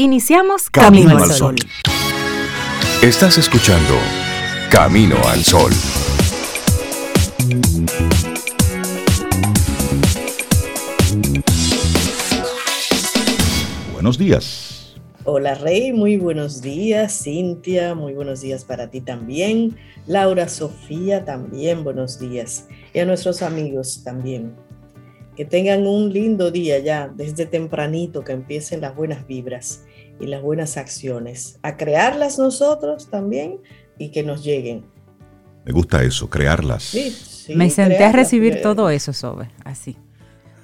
Iniciamos Camino, al Sol. Estás escuchando Camino al Sol. Buenos días. Hola Rey, muy buenos días. Cintia, muy buenos días para ti también. Laura, Sofía, también buenos días. Y a nuestros amigos también. Que tengan un lindo día ya, desde tempranito, que empiecen las buenas vibras y las buenas acciones. A crearlas nosotros también y que nos lleguen. Me gusta eso, crearlas. Sí, sí, Me senté a recibir todo eso, Sobe, así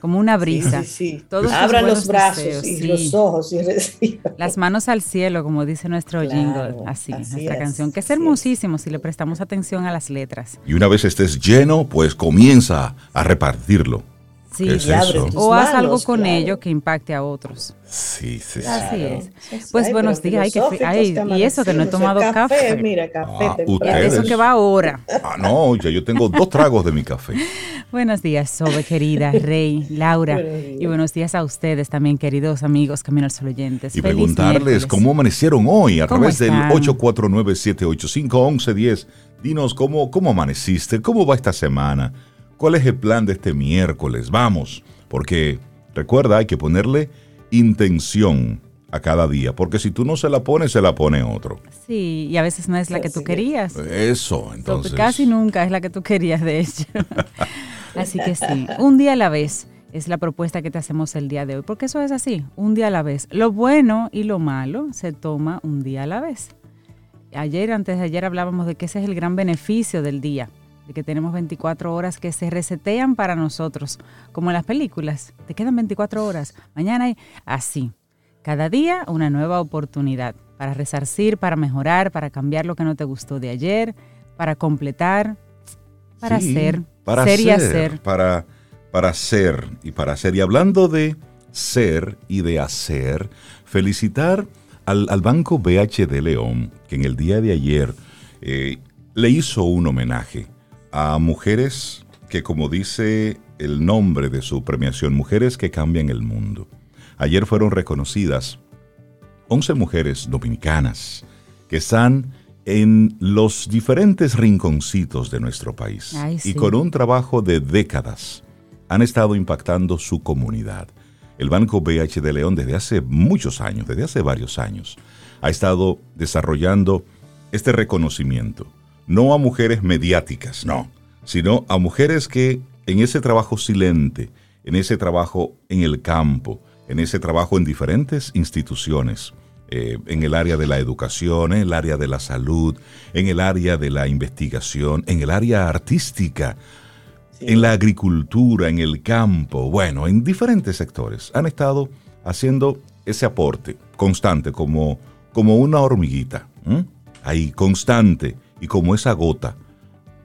como una brisa. Sí, sí, Abran los brazos y los ojos y reciban. Las manos al cielo, como dice nuestro jingle, así, nuestra canción, que es hermosísimo si le prestamos atención a las letras. Y una vez estés lleno, pues comienza a repartirlo. Sí, o haz algo con ello que impacte a otros. Sí, sí, sí. Así es. Pues buenos días. y eso que no he tomado café. Mira, café. Ah, eso que va ahora. Ah, no, ya yo tengo dos tragos de mi café. buenos días, Sobe, querida, Rey, Laura. y buenos días a ustedes también, queridos amigos Camino al Sol oyentes. Y preguntarles cómo amanecieron hoy a través del 849-785-1110. Dinos cómo, cómo amaneciste, cómo va esta semana. ¿Cuál es el plan de este miércoles? Vamos, porque recuerda, hay que ponerle intención a cada día, porque si tú no se la pones, se la pone otro. Sí, y a veces no es la que tú querías. Eso, entonces. Casi nunca es la que tú querías, de hecho. así que sí, un día a la vez es la propuesta que te hacemos el día de hoy, porque eso es así, un día a la vez. Lo bueno y lo malo se toma un día a la vez. Ayer, antes de ayer, hablábamos de que ese es el gran beneficio del día de que tenemos 24 horas que se resetean para nosotros, como en las películas. Te quedan 24 horas, mañana hay así. Cada día una nueva oportunidad para resarcir, para mejorar, para cambiar lo que no te gustó de ayer, para completar, para hacer, para ser, y hacer. Para, para ser y para hacer. Y hablando de ser y de hacer, felicitar al, Banco BH de León, que en el día de ayer eh, le hizo un homenaje a mujeres que, como dice el nombre de su premiación, mujeres que cambian el mundo. Ayer fueron reconocidas 11 mujeres dominicanas que están en los diferentes rinconcitos de nuestro país y con un trabajo de décadas han estado impactando su comunidad. El Banco BH de León desde hace muchos años, desde hace varios años, ha estado desarrollando este reconocimiento no a mujeres mediáticas, no, sino a mujeres que en ese trabajo silente, en ese trabajo en el campo, en ese trabajo en diferentes instituciones, eh, en el área de la educación, en el área de la salud, en el área de la investigación, en el área artística, en la agricultura, en el campo, bueno, en diferentes sectores, han estado haciendo ese aporte constante, como, como una hormiguita, ahí constante, y como esa gota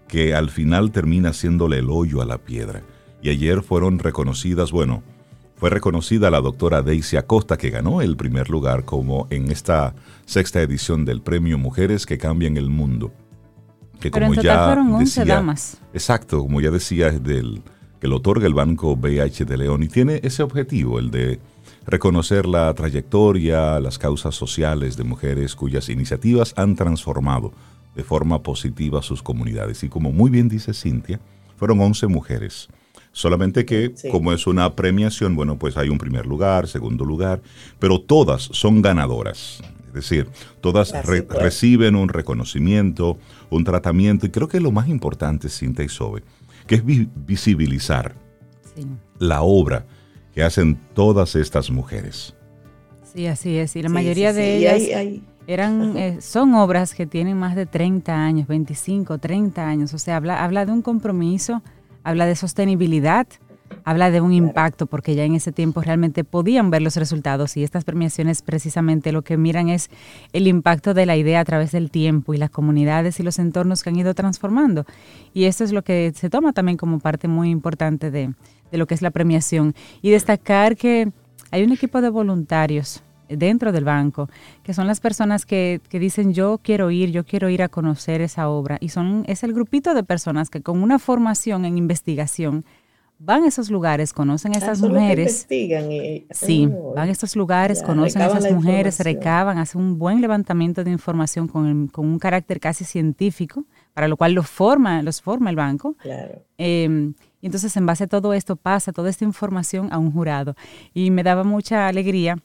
que al final termina haciéndole el hoyo a la piedra. Y ayer fueron reconocidas, bueno, fue reconocida la doctora Daisy Acosta que ganó el primer lugar como en esta sexta edición del premio Mujeres que cambian el mundo. Que como ya fueron 11 damas. Exacto, como ya decía, del, que lo otorga el Banco BH de León y tiene ese objetivo, el de reconocer la trayectoria, las causas sociales de mujeres cuyas iniciativas han transformado de forma positiva a sus comunidades. Y como muy bien dice Cintia, fueron 11 mujeres. Solamente que, como es una premiación, bueno, pues hay un primer lugar, segundo lugar, pero todas son ganadoras. Es decir, todas reciben un reconocimiento, un tratamiento, y creo que lo más importante, Cintia y Sobe, que es visibilizar la obra que hacen todas estas mujeres. Sí, así es. Y la mayoría de ellas eran, eh, son obras que tienen más de 30 años, 25, 30 años. O sea, habla, habla de un compromiso, habla de sostenibilidad, habla de un impacto, porque ya en ese tiempo realmente podían ver los resultados y estas premiaciones precisamente lo que miran es el impacto de la idea a través del tiempo y las comunidades y los entornos que han ido transformando. Y esto es lo que se toma también como parte muy importante de, de lo que es la premiación. Y destacar que hay un equipo de voluntarios dentro del banco, que son las personas que, que, dicen yo quiero ir, yo quiero ir a conocer esa obra. Y son, es el grupito de personas que con una formación en investigación van a esos lugares, conocen a ah, esas mujeres. sí, oh, van a estos lugares, conocen a esas mujeres, recaban, hacen un buen levantamiento de información con, con, un carácter casi científico, para lo cual los forma, los forma el banco. Claro. Em, y entonces en base a todo esto pasa toda esta información a un jurado. Y me daba mucha alegría,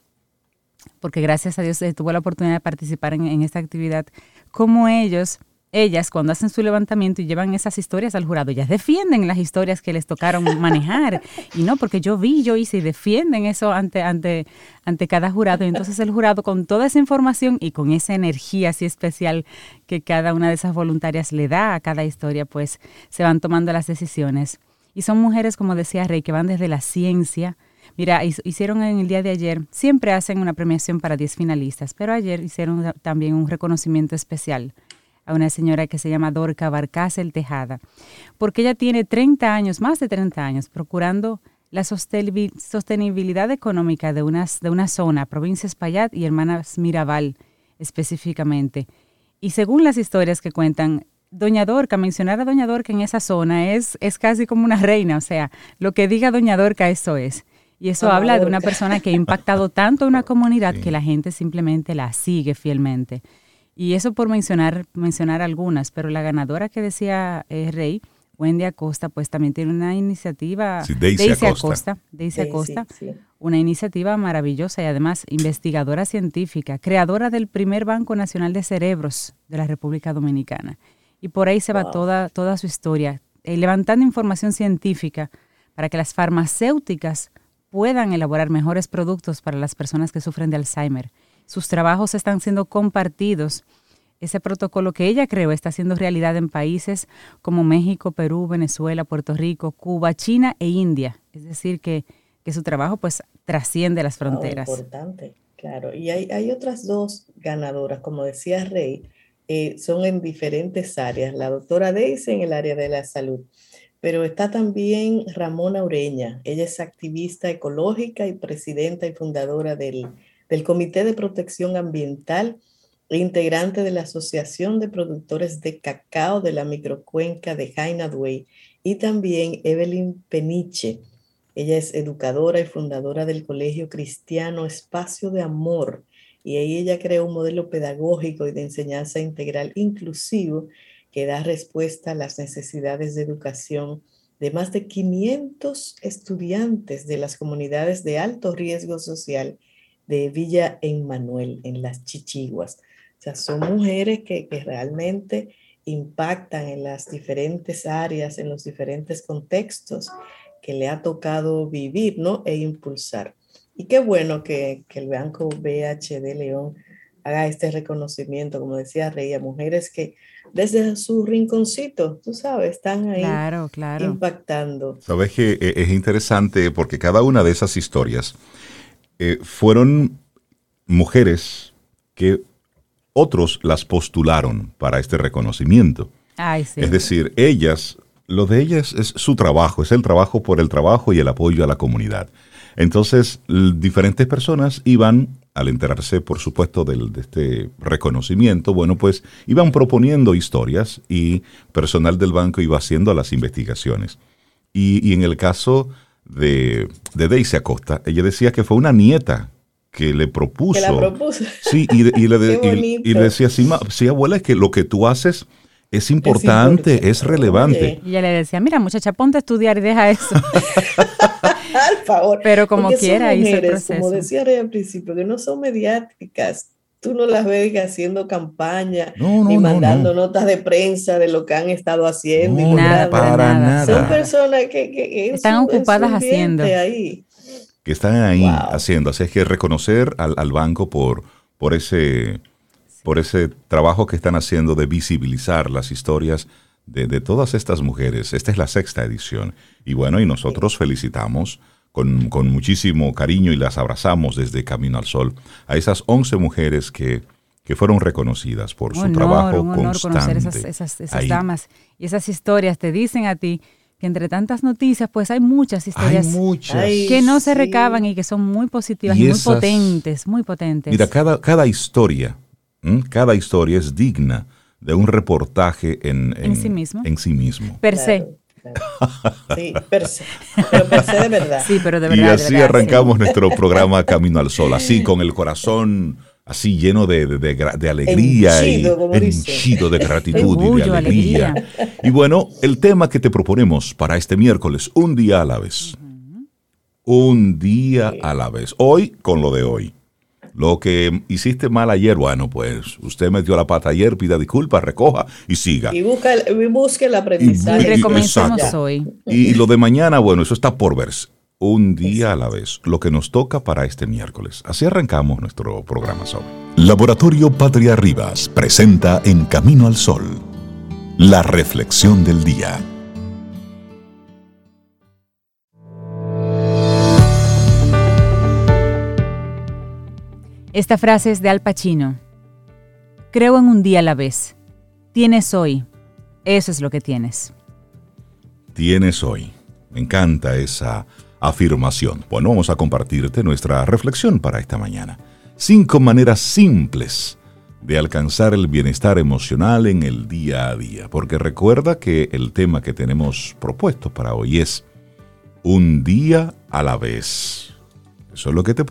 porque gracias a Dios eh, tuve la oportunidad de participar en, en esta actividad, como ellos ellas cuando hacen su levantamiento y llevan esas historias al jurado, ellas defienden las historias que les tocaron manejar. Y no, porque yo vi, yo hice y defienden eso ante, ante, ante cada jurado. Y entonces el jurado con toda esa información y con esa energía así especial que cada una de esas voluntarias le da a cada historia, pues se van tomando las decisiones. Y son mujeres, como decía Rey, que van desde la ciencia. Mira, hicieron en el día de ayer, siempre hacen una premiación para 10 finalistas, pero ayer hicieron también un reconocimiento especial a una señora que se llama Dorca Barcasel Tejada, porque ella tiene 30 años, más de 30 años, procurando la sostenibilidad económica de, unas, de una zona, provincia Espaillat y Hermanas Mirabal específicamente. Y según las historias que cuentan, Doña Dorca, mencionar a Doña Dorca en esa zona es, es casi como una reina, o sea, lo que diga Doña Dorca, eso es. Y eso habla de una persona que ha impactado tanto a una comunidad que la gente simplemente la sigue fielmente. Y eso por mencionar, mencionar algunas, pero la ganadora que decía eh, Rey, Wendy Acosta, pues también tiene una iniciativa, sí, Daisy, Acosta, Daisy Acosta, una iniciativa maravillosa y además investigadora científica, creadora del primer Banco Nacional de Cerebros de la República Dominicana. Y por ahí se va toda, toda su historia, eh, levantando información científica para que las farmacéuticas puedan elaborar mejores productos para las personas que sufren de Alzheimer sus trabajos están siendo compartidos. Ese protocolo que ella creó está siendo realidad en países como México, Perú, Venezuela, Puerto Rico, Cuba, China e India. Es decir, que, su trabajo pues trasciende las fronteras. importante, claro. Y hay, otras dos ganadoras, como decía Rey, eh, son en diferentes áreas. La doctora Daisy en el área de la salud, pero está también Ramona Ureña. Ella es activista ecológica y presidenta y fundadora del del Comité de Protección Ambiental e integrante de la Asociación de Productores de Cacao de la Microcuenca de Hainadway y también Evelyn Peniche. Ella es educadora y fundadora del Colegio Cristiano Espacio de Amor y ahí ella creó un modelo pedagógico y de enseñanza integral inclusivo que da respuesta a las necesidades de educación de más de 500 estudiantes de las comunidades de alto riesgo social de Villa Emmanuel, en las Chichiguas. O sea, son mujeres que, realmente impactan en las diferentes áreas, en los diferentes contextos que le ha tocado vivir, ¿no? E impulsar. Y qué bueno que, el Banco BHD León haga este reconocimiento, como decía Rey, a mujeres que desde su rinconcito, tú sabes, están ahí claro, claro. impactando. Sabes que eh, es interesante porque cada una de esas historias eh, fueron mujeres que otros las postularon para este reconocimiento. Es decir, ellas, lo de ellas es su trabajo, es el trabajo por el trabajo y el apoyo a la comunidad. Entonces, diferentes personas iban, al enterarse, por supuesto, del, de este reconocimiento, bueno, pues iban proponiendo historias y personal del banco iba haciendo las investigaciones. Y, y en el caso de, de Daisy Acosta, ella decía que fue una nieta que le propuso. Que la propuso. Sí, y, le, y, decía, sí, abuela, es que lo que tú haces es importante, es, relevante. Y ella le decía, mira, muchacha, ponte a estudiar y deja eso. Al favor. Pero como quiera, Como decía al principio, que no son mediáticas, tú no las ves haciendo campaña ni mandando notas de prensa de lo que han estado haciendo. nada, para nada. Son personas que, están ocupadas haciendo. Ahí. Que están ahí haciendo. Así es que reconocer al, banco por, por, ese, por ese trabajo que están haciendo de visibilizar las historias de, de todas estas mujeres. Esta es la sexta edición. Y bueno, y nosotros felicitamos con, muchísimo cariño y las abrazamos desde Camino al Sol a esas 11 mujeres que, que fueron reconocidas por su trabajo un honor conocer esas, esas, damas y esas historias. Te dicen a ti que entre tantas noticias, pues hay muchas historias que no se recaban y que son muy positivas y, muy potentes, muy potentes. Mira, cada, cada historia, cada historia es digna de un reportaje en, sí mismo. En sí mismo. Per se. Sí, per se, pero per se de verdad. Sí, pero de verdad. Y así arrancamos nuestro programa Camino al Sol, así con el corazón así lleno de, alegría y henchido de gratitud y de alegría. Y bueno, el tema que te proponemos para este miércoles, un día a la vez. Un día a la vez. Hoy con lo de hoy. Lo que hiciste mal ayer, bueno, pues usted metió la pata ayer, pida disculpas, recoja y siga. Y, busca, busque el aprendizaje. Y, recomenzamos hoy. Y lo de mañana, bueno, eso está por verse un día a la vez, lo que nos toca para este miércoles. Así arrancamos nuestro programa sobre. Laboratorio Patria Rivas presenta En Camino al Sol, la reflexión del día. Esta frase es de Al Pacino. Creo en un día a la vez. Tienes hoy. Eso es lo que tienes. Tienes hoy. Me encanta esa afirmación. Bueno, vamos a compartirte nuestra reflexión para esta mañana. Cinco maneras simples de alcanzar el bienestar emocional en el día a día. Porque recuerda que el tema que tenemos propuesto para hoy es un día a la vez. Eso es lo que te,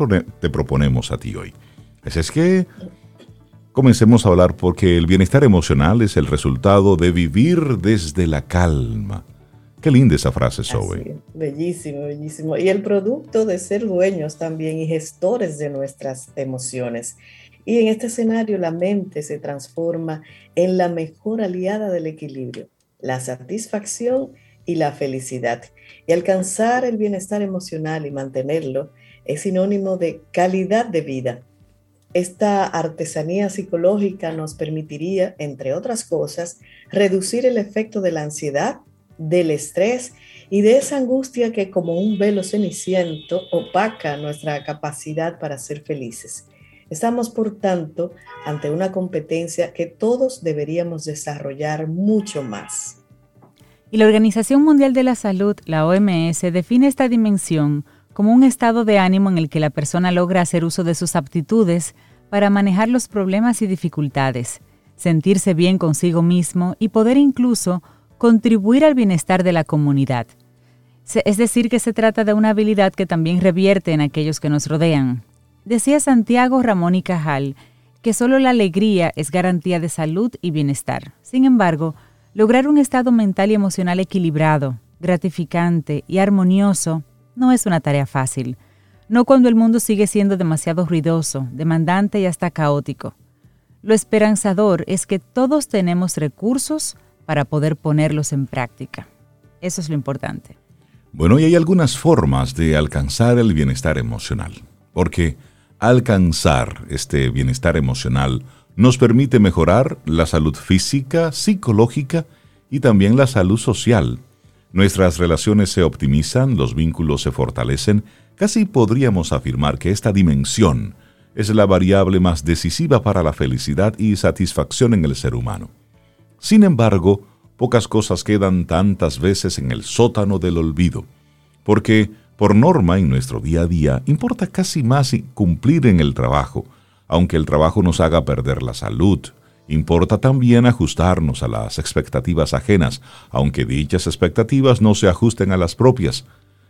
proponemos a ti hoy. Así es que comencemos a hablar porque el bienestar emocional es el resultado de vivir desde la calma Qué linda esa frase, Zoe. bellísimo, bellísimo. Y el producto de ser dueños también y gestores de nuestras emociones. Y en este escenario la mente se transforma en la mejor aliada del equilibrio, la satisfacción y la felicidad. Y alcanzar el bienestar emocional y mantenerlo es sinónimo de calidad de vida. Esta artesanía psicológica nos permitiría, entre otras cosas, reducir el efecto de la ansiedad del estrés y de esa angustia que como un velo ceniciento opaca nuestra capacidad para ser felices. Estamos, por tanto, ante una competencia que todos deberíamos desarrollar mucho más. Y la Organización Mundial de la Salud, la OMS, define esta dimensión como un estado de ánimo en el que la persona logra hacer uso de sus aptitudes para manejar los problemas y dificultades, sentirse bien consigo mismo y poder incluso contribuir al bienestar de la comunidad. Es decir, que se trata de una habilidad que también revierte en aquellos que nos rodean. Decía Santiago Ramón y Cajal que solo la alegría es garantía de salud y bienestar. Sin embargo, lograr un estado mental y emocional equilibrado, gratificante y armonioso no es una tarea fácil, no cuando el mundo sigue siendo demasiado ruidoso, demandante y hasta caótico. Lo esperanzador es que todos tenemos recursos para poder ponerlos en práctica. Eso es lo importante. Bueno, y hay algunas formas de alcanzar el bienestar emocional, porque alcanzar este bienestar emocional nos permite mejorar la salud física, psicológica y también la salud social. Nuestras relaciones se optimizan, los vínculos se fortalecen, casi podríamos afirmar que esta dimensión es la variable más decisiva para la felicidad y satisfacción en el ser humano. Sin embargo, pocas cosas quedan tantas veces en el sótano del olvido, porque, por norma, en nuestro día a día, importa casi más cumplir en el trabajo, aunque el trabajo nos haga perder la salud. Importa también ajustarnos a las expectativas ajenas, aunque dichas expectativas no se ajusten a las propias.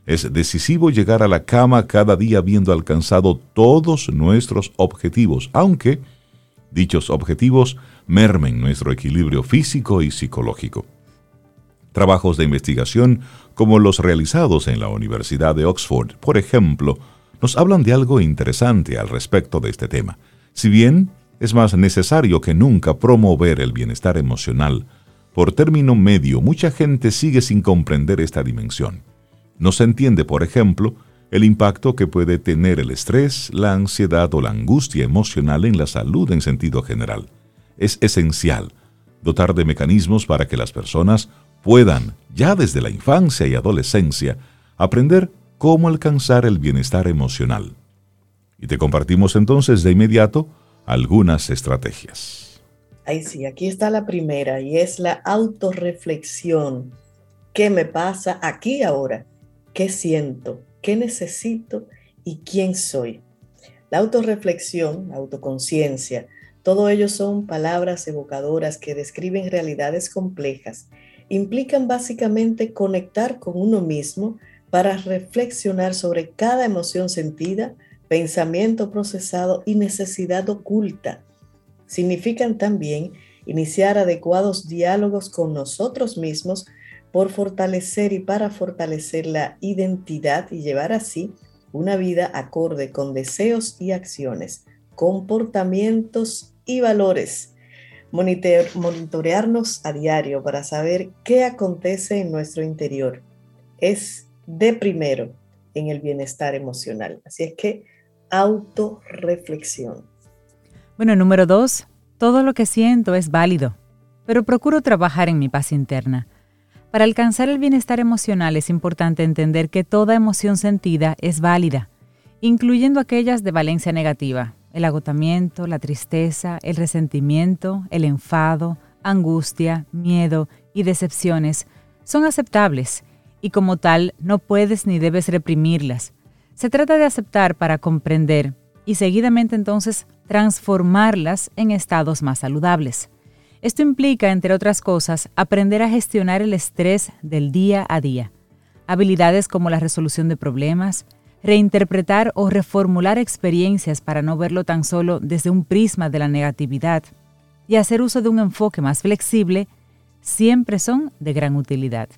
Es decisivo llegar a la cama cada día habiendo alcanzado todos nuestros objetivos, aunque dichos objetivos mermen nuestro equilibrio físico y psicológico. Trabajos de investigación como los realizados en la Universidad de Oxford, por ejemplo, nos hablan de algo interesante al respecto de este tema. Si bien es más necesario que nunca promover el bienestar emocional, por término medio mucha gente sigue sin comprender esta dimensión. No se entiende, por ejemplo, el impacto que puede tener el estrés, la ansiedad o la angustia emocional en la salud en sentido general. Es esencial dotar de mecanismos para que las personas puedan, ya desde la infancia y adolescencia, aprender cómo alcanzar el bienestar emocional. Y te compartimos entonces de inmediato algunas estrategias. Ay, sí, aquí está la primera y es la autorreflexión. ¿Qué me pasa aquí ahora? ¿Qué siento? qué necesito y quién soy. La autorreflexión, la autoconciencia, todo ello son palabras evocadoras que describen realidades complejas implican básicamente conectar con uno mismo para reflexionar sobre cada emoción sentida, pensamiento procesado y necesidad oculta. Significan también iniciar adecuados diálogos con nosotros mismos por fortalecer y para fortalecer la identidad y llevar así una vida acorde con deseos y acciones, comportamientos y valores. monitorearnos a diario para saber qué acontece en nuestro interior. Es de primero en el bienestar emocional. Así es que autorreflexión. Bueno, número dos, todo lo que siento es válido, pero procuro trabajar en mi paz interna. Para alcanzar el bienestar emocional es importante entender que toda emoción sentida es válida, incluyendo aquellas de valencia negativa, el agotamiento, la tristeza, el resentimiento, el enfado, angustia, miedo y decepciones son aceptables y como tal no puedes ni debes reprimirlas. Se trata de aceptar para comprender y seguidamente entonces transformarlas en estados más saludables. Esto implica, entre otras cosas, aprender a gestionar el estrés del día a día. Habilidades como la resolución de problemas, reinterpretar o reformular experiencias para no verlo tan solo desde un prisma de la negatividad y hacer uso de un enfoque más flexible, siempre son de gran utilidad.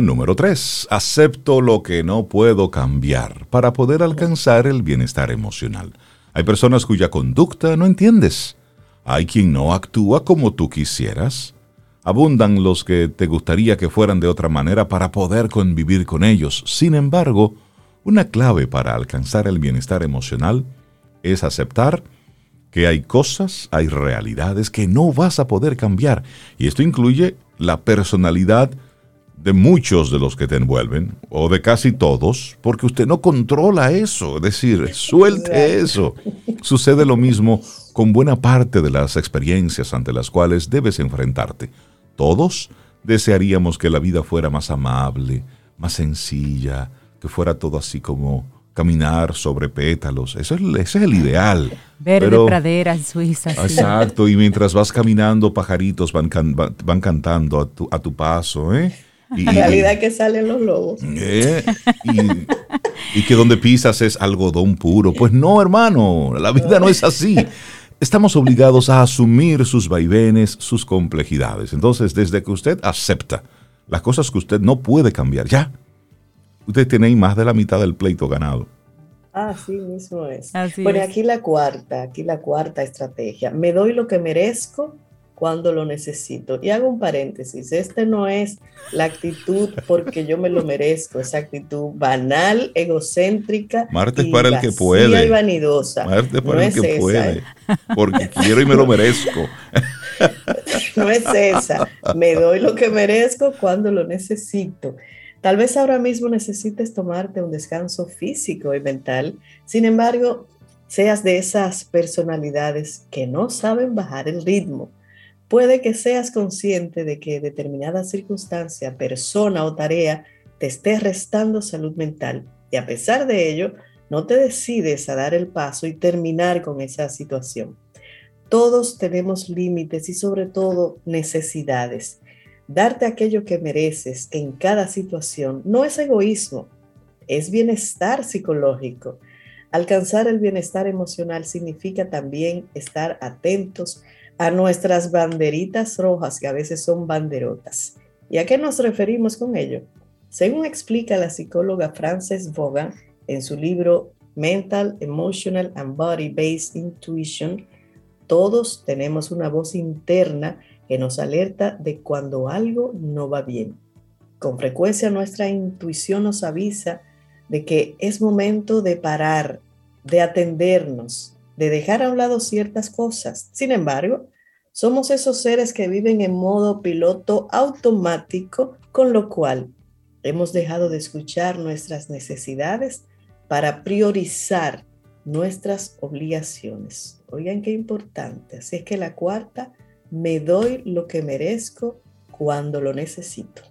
Número 3. Acepto lo que no puedo cambiar para poder alcanzar el bienestar emocional. Hay personas cuya conducta no entiendes hay quien no actúa como tú quisieras. Abundan los que te gustaría que fueran de otra manera para poder convivir con ellos. Sin embargo, una clave para alcanzar el bienestar emocional es aceptar que hay cosas, hay realidades que no vas a poder cambiar. Y esto incluye la personalidad de muchos de los que te envuelven, o de casi todos, porque usted no controla eso. Es decir, suelte eso. Sucede lo mismo con buena parte de las experiencias ante las cuales debes enfrentarte. Todos desearíamos que la vida fuera más amable, más sencilla, que fuera todo así como caminar sobre pétalos. Eso es, ese es el ideal. Verde Pero, praderas suizas. Exacto, y mientras vas caminando, pajaritos van, van cantando a tu, a tu paso, ¿eh? Y, la realidad que salen los lobos. ¿eh? Y, y, que donde pisas es algodón puro. Pues no, hermano, la vida no es así estamos obligados a asumir sus vaivenes, sus complejidades. Entonces, desde que usted acepta las cosas que usted no puede cambiar, ya, usted tiene más de la mitad del pleito ganado. Así mismo es. bueno, aquí la cuarta, aquí la cuarta estrategia. Me doy lo que merezco cuando lo necesito. Y hago un paréntesis, este no es la actitud porque yo me lo merezco, esa actitud banal, egocéntrica. Martes para el que puede. Y vanidosa. Martes para el que puede. ¿eh? Porque quiero y me lo merezco. no es esa. Me doy lo que merezco cuando lo necesito. Tal vez ahora mismo necesites tomarte un descanso físico y mental. Sin embargo, seas de esas personalidades que no saben bajar el ritmo puede que seas consciente de que determinada circunstancia, persona o tarea te esté restando salud mental y a pesar de ello, no te decides a dar el paso y terminar con esa situación. Todos tenemos límites y sobre todo necesidades. Darte aquello que mereces en cada situación no es egoísmo, es bienestar psicológico. Alcanzar el bienestar emocional significa también estar atentos a nuestras banderitas rojas, que a veces son banderotas. ¿Y a qué nos referimos con ello? Según explica la psicóloga Frances Vaughan en su libro Mental, Emotional and Body Based Intuition, todos tenemos una voz interna que nos alerta de cuando algo no va bien. Con frecuencia nuestra intuición nos avisa de que es momento de parar, de atendernos, de dejar a un lado ciertas cosas. Sin embargo, somos esos seres que viven en modo piloto automático, con lo cual hemos dejado de escuchar nuestras necesidades para priorizar nuestras obligaciones. Oigan qué importante. Así es que la cuarta, me doy lo que merezco cuando lo necesito.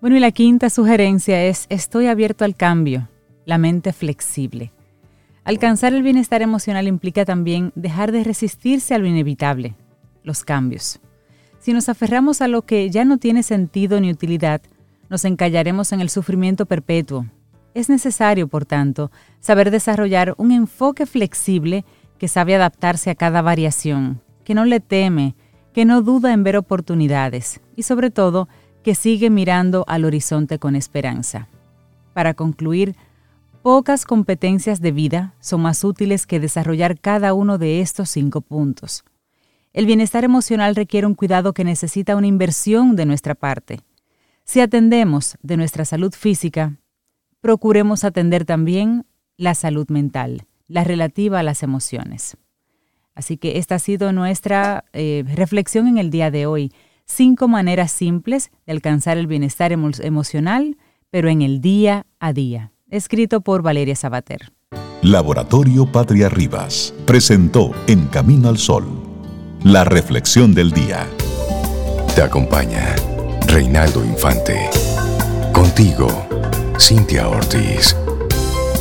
Bueno, y la quinta sugerencia es, estoy abierto al cambio, la mente flexible. Alcanzar el bienestar emocional implica también dejar de resistirse a lo inevitable, los cambios. Si nos aferramos a lo que ya no tiene sentido ni utilidad, nos encallaremos en el sufrimiento perpetuo. Es necesario, por tanto, saber desarrollar un enfoque flexible que sabe adaptarse a cada variación, que no le teme, que no duda en ver oportunidades y sobre todo que sigue mirando al horizonte con esperanza. Para concluir, pocas competencias de vida son más útiles que desarrollar cada uno de estos cinco puntos. El bienestar emocional requiere un cuidado que necesita una inversión de nuestra parte. Si atendemos de nuestra salud física, procuremos atender también la salud mental, la relativa a las emociones. Así que esta ha sido nuestra eh, reflexión en el día de hoy. Cinco maneras simples de alcanzar el bienestar emocional, pero en el día a día. Escrito por Valeria Sabater. Laboratorio Patria Rivas presentó En Camino al Sol la reflexión del día. Te acompaña Reinaldo Infante. Contigo, Cintia Ortiz.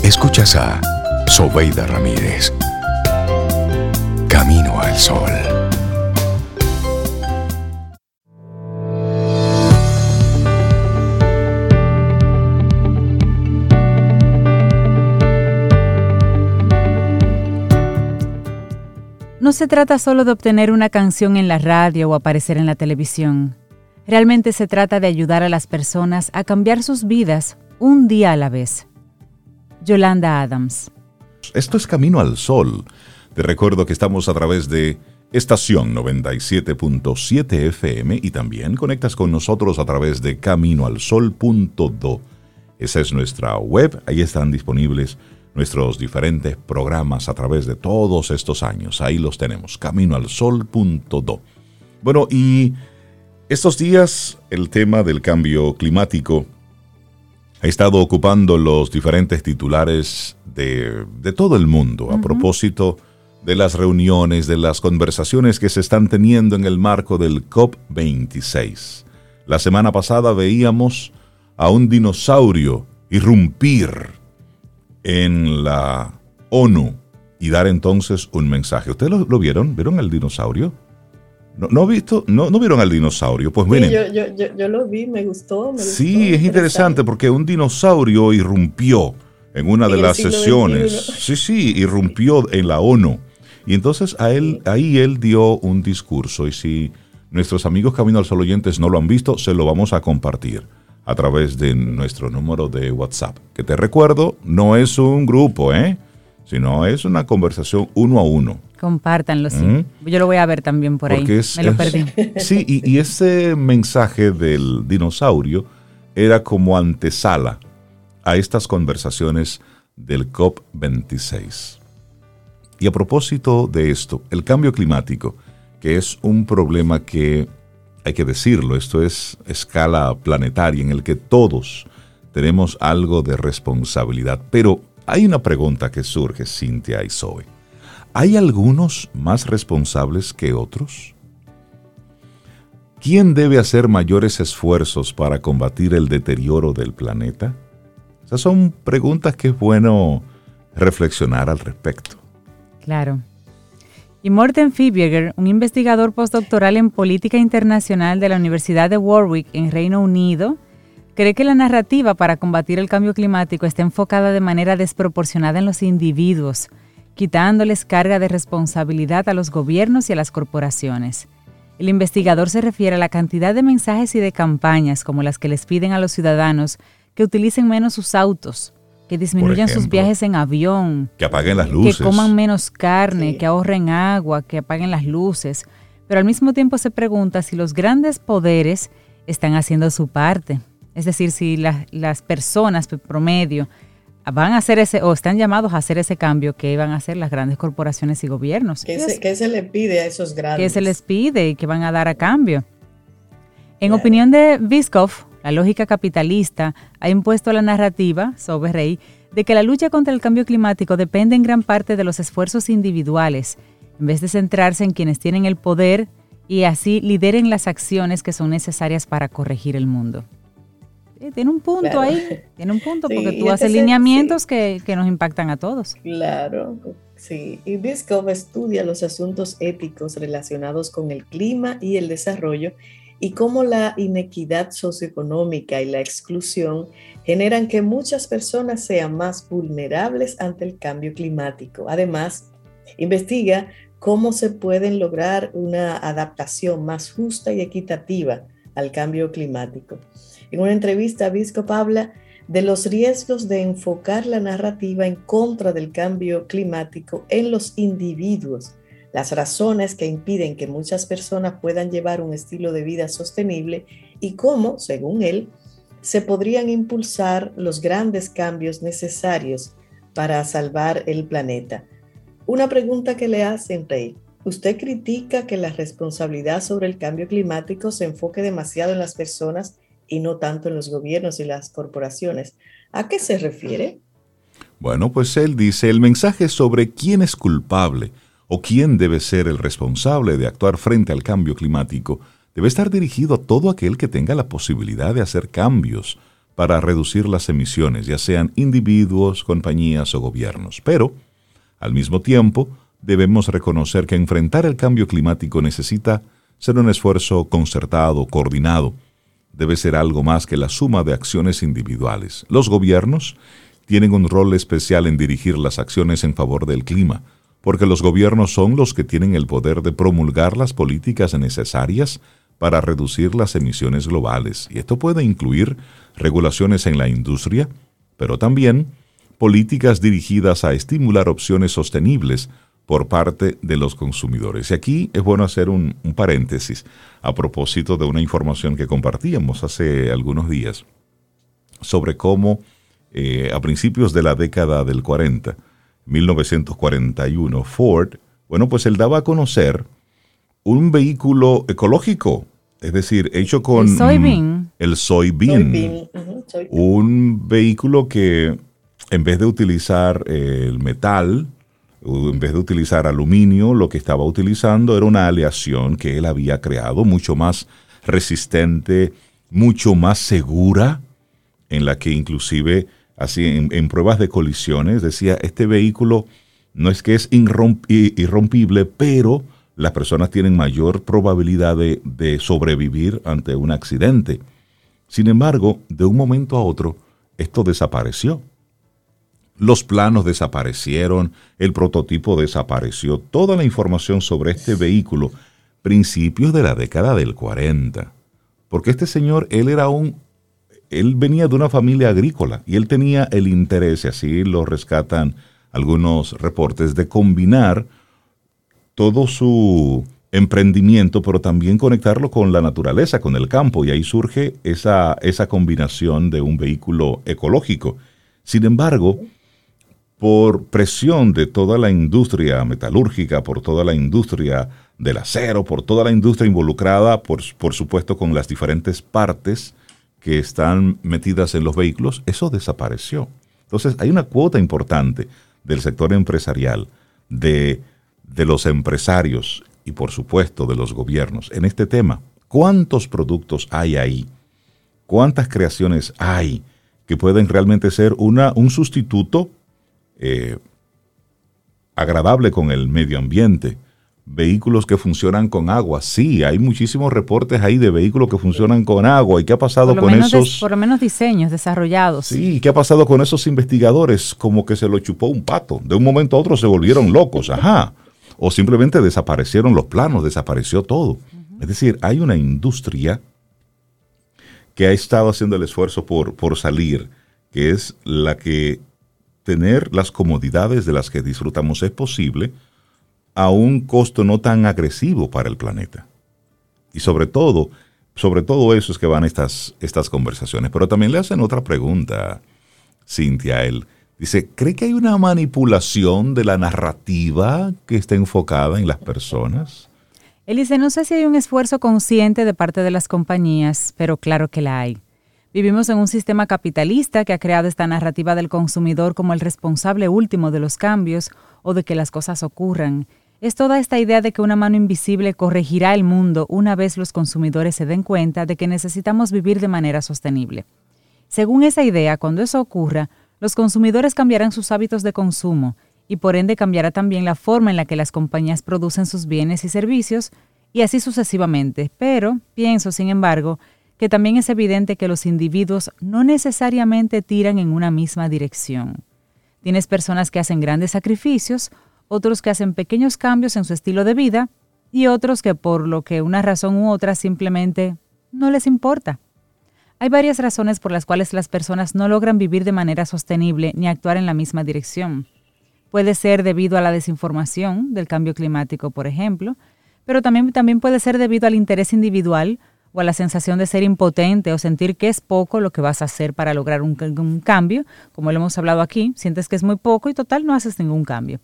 Escuchas a Sobeida Ramírez. Camino al Sol. No se trata solo de obtener una canción en la radio o aparecer en la televisión. Realmente se trata de ayudar a las personas a cambiar sus vidas un día a la vez. Yolanda Adams. Esto es Camino al Sol. Te recuerdo que estamos a través de estación 97.7 FM y también conectas con nosotros a través de caminoalsol.do. Esa es nuestra web, ahí están disponibles nuestros diferentes programas a través de todos estos años. Ahí los tenemos, caminoalsol.do. Bueno, y estos días el tema del cambio climático ha estado ocupando los diferentes titulares de, todo el mundo a propósito de las reuniones, de las conversaciones que se están teniendo en el marco del COP26. La semana pasada veíamos a un dinosaurio irrumpir en la ONU y dar entonces un mensaje. ¿Ustedes lo, vieron? ¿Vieron el dinosaurio? ¿No, no, visto, no, ¿No vieron al dinosaurio? Pues miren. yo, lo vi, me gustó. sí, es interesante porque un dinosaurio irrumpió en una de las sesiones. Sí, sí, irrumpió en la ONU. Y entonces a él, ahí él dio un discurso. Y si nuestros amigos Camino al Sol oyentes no lo han visto, se lo vamos a compartir a través de nuestro número de WhatsApp. Que te recuerdo, no es un grupo, ¿eh? sino es una conversación uno a uno. Compártanlo, sí. Yo lo voy a ver también por ahí. Me lo perdí. Sí, y, ese mensaje del dinosaurio era como antesala a estas conversaciones del COP26. Y a propósito de esto, el cambio climático, que es un problema que hay que decirlo, esto es escala planetaria en el que todos tenemos algo de responsabilidad. Pero hay una pregunta que surge, Cintia y Zoe. ¿Hay algunos más responsables que otros? ¿Quién debe hacer mayores esfuerzos para combatir el deterioro del planeta? Esas son preguntas que es bueno reflexionar al respecto. Claro. Y Morten Fibieger, un investigador postdoctoral en política internacional de la Universidad de Warwick en Reino Unido, cree que la narrativa para combatir el cambio climático está enfocada de manera desproporcionada en los individuos, quitándoles carga de responsabilidad a los gobiernos y a las corporaciones. El investigador se refiere a la cantidad de mensajes y de campañas como las que les piden a los ciudadanos que utilicen menos sus autos, que disminuyan sus viajes en avión, que apaguen las luces, que coman menos carne, que ahorren agua, que apaguen las luces. Pero al mismo tiempo se pregunta si los grandes poderes están haciendo su parte. Es decir, si las personas promedio van a hacer ese, o están llamados a hacer ese cambio que van a hacer las grandes corporaciones y gobiernos. ¿Qué se, ¿qué se le pide a esos grandes? ¿Qué se les pide y qué van a dar a cambio? En opinión de Viskov, la lógica capitalista ha impuesto la narrativa, sobre Rey, de que la lucha contra el cambio climático depende en gran parte de los esfuerzos individuales, en vez de centrarse en quienes tienen el poder y así lideren las acciones que son necesarias para corregir el mundo. tiene un punto ahí, tiene un punto, porque tú haces lineamientos que, que, nos impactan a todos. Claro, Sí, y Biscoff estudia los asuntos éticos relacionados con el clima y el desarrollo y cómo la inequidad socioeconómica y la exclusión generan que muchas personas sean más vulnerables ante el cambio climático. Además, investiga cómo se pueden lograr una adaptación más justa y equitativa al cambio climático. En una entrevista, Biscop habla de los riesgos de enfocar la narrativa en contra del cambio climático en los individuos, las razones que impiden que muchas personas puedan llevar un estilo de vida sostenible y cómo, según él, se podrían impulsar los grandes cambios necesarios para salvar el planeta. Una pregunta que le hacen, Rey. ¿Usted critica que la responsabilidad sobre el cambio climático se enfoque demasiado en las personas y no tanto en los gobiernos y las corporaciones? ¿A qué se refiere? Bueno, pues él dice, el mensaje sobre quién es culpable o quién debe ser el responsable de actuar frente al cambio climático debe estar dirigido a todo aquel que tenga la posibilidad de hacer cambios para reducir las emisiones, ya sean individuos, compañías o gobiernos. Pero, al mismo tiempo, debemos reconocer que enfrentar el cambio climático necesita ser un esfuerzo concertado, coordinado. Debe ser algo más que la suma de acciones individuales. Los gobiernos tienen un rol especial en dirigir las acciones en favor del clima, porque los gobiernos son los que tienen el poder de promulgar las políticas necesarias para reducir las emisiones globales. Y esto puede incluir regulaciones en la industria, pero también políticas dirigidas a estimular opciones sostenibles por parte de los consumidores. Y aquí es bueno hacer un, paréntesis a propósito de una información que compartíamos hace algunos días sobre cómo eh, a principios de la década del 40, 1941, Ford, bueno, pues él daba a conocer un vehículo ecológico, es decir, hecho con el soybean. El soybean. Un vehículo que en vez de utilizar eh, el metal, en vez de utilizar aluminio, lo que estaba utilizando era una aleación que él había creado, mucho más resistente, mucho más segura, en la que inclusive, así en, pruebas de colisiones, decía, este vehículo no es que es irrompible, pero las personas tienen mayor probabilidad de sobrevivir ante un accidente. Sin embargo, de un momento a otro, esto desapareció los planos desaparecieron, el prototipo desapareció, toda la información sobre este vehículo, principios de la década del 40. Porque este señor, él era un, él venía de una familia agrícola y él tenía el interés, y así lo rescatan algunos reportes, de combinar todo su emprendimiento, pero también conectarlo con la naturaleza, con el campo, y ahí surge esa, esa combinación de un vehículo ecológico. Sin embargo, por presión de toda la industria metalúrgica, por toda la industria del acero, por toda la industria involucrada, por, por supuesto con las diferentes partes que están metidas en los vehículos, eso desapareció. Entonces hay una cuota importante del sector empresarial, de, de los empresarios y por supuesto de los gobiernos en este tema. ¿Cuántos productos hay ahí? ¿Cuántas creaciones hay que pueden realmente ser una, un sustituto eh, agradable con el medio ambiente. Vehículos que funcionan con agua. Sí, hay muchísimos reportes ahí de vehículos que funcionan con agua. ¿Y qué ha pasado con esos? por lo menos diseños desarrollados. Sí, ¿qué ha pasado con esos investigadores? Como que se lo chupó un pato. De un momento a otro se volvieron locos. Ajá. O simplemente desaparecieron los planos, desapareció todo. Es decir, hay una industria que ha estado haciendo el esfuerzo por, por salir, que es la que tener las comodidades de las que disfrutamos es posible a un costo no tan agresivo para el planeta. Y sobre todo, sobre todo eso es que van estas, estas conversaciones. Pero también le hacen otra pregunta, Cintia. Él dice, ¿cree que hay una manipulación de la narrativa que está enfocada en las personas? Él dice, no sé si hay un esfuerzo consciente de parte de las compañías, pero claro que la hay. Vivimos en un sistema capitalista que ha creado esta narrativa del consumidor como el responsable último de los cambios o de que las cosas ocurran. Es toda esta idea de que una mano invisible corregirá el mundo una vez los consumidores se den cuenta de que necesitamos vivir de manera sostenible. Según esa idea, cuando eso ocurra, los consumidores cambiarán sus hábitos de consumo y por ende cambiará también la forma en la que las compañías producen sus bienes y servicios y así sucesivamente. Pero pienso, sin embargo, que también es evidente que los individuos no necesariamente tiran en una misma dirección. Tienes personas que hacen grandes sacrificios, otros que hacen pequeños cambios en su estilo de vida y otros que por lo que una razón u otra simplemente no les importa. Hay varias razones por las cuales las personas no logran vivir de manera sostenible ni actuar en la misma dirección. Puede ser debido a la desinformación del cambio climático, por ejemplo, pero también, también puede ser debido al interés individual o a la sensación de ser impotente o sentir que es poco lo que vas a hacer para lograr un, un cambio, como lo hemos hablado aquí, sientes que es muy poco y total no haces ningún cambio.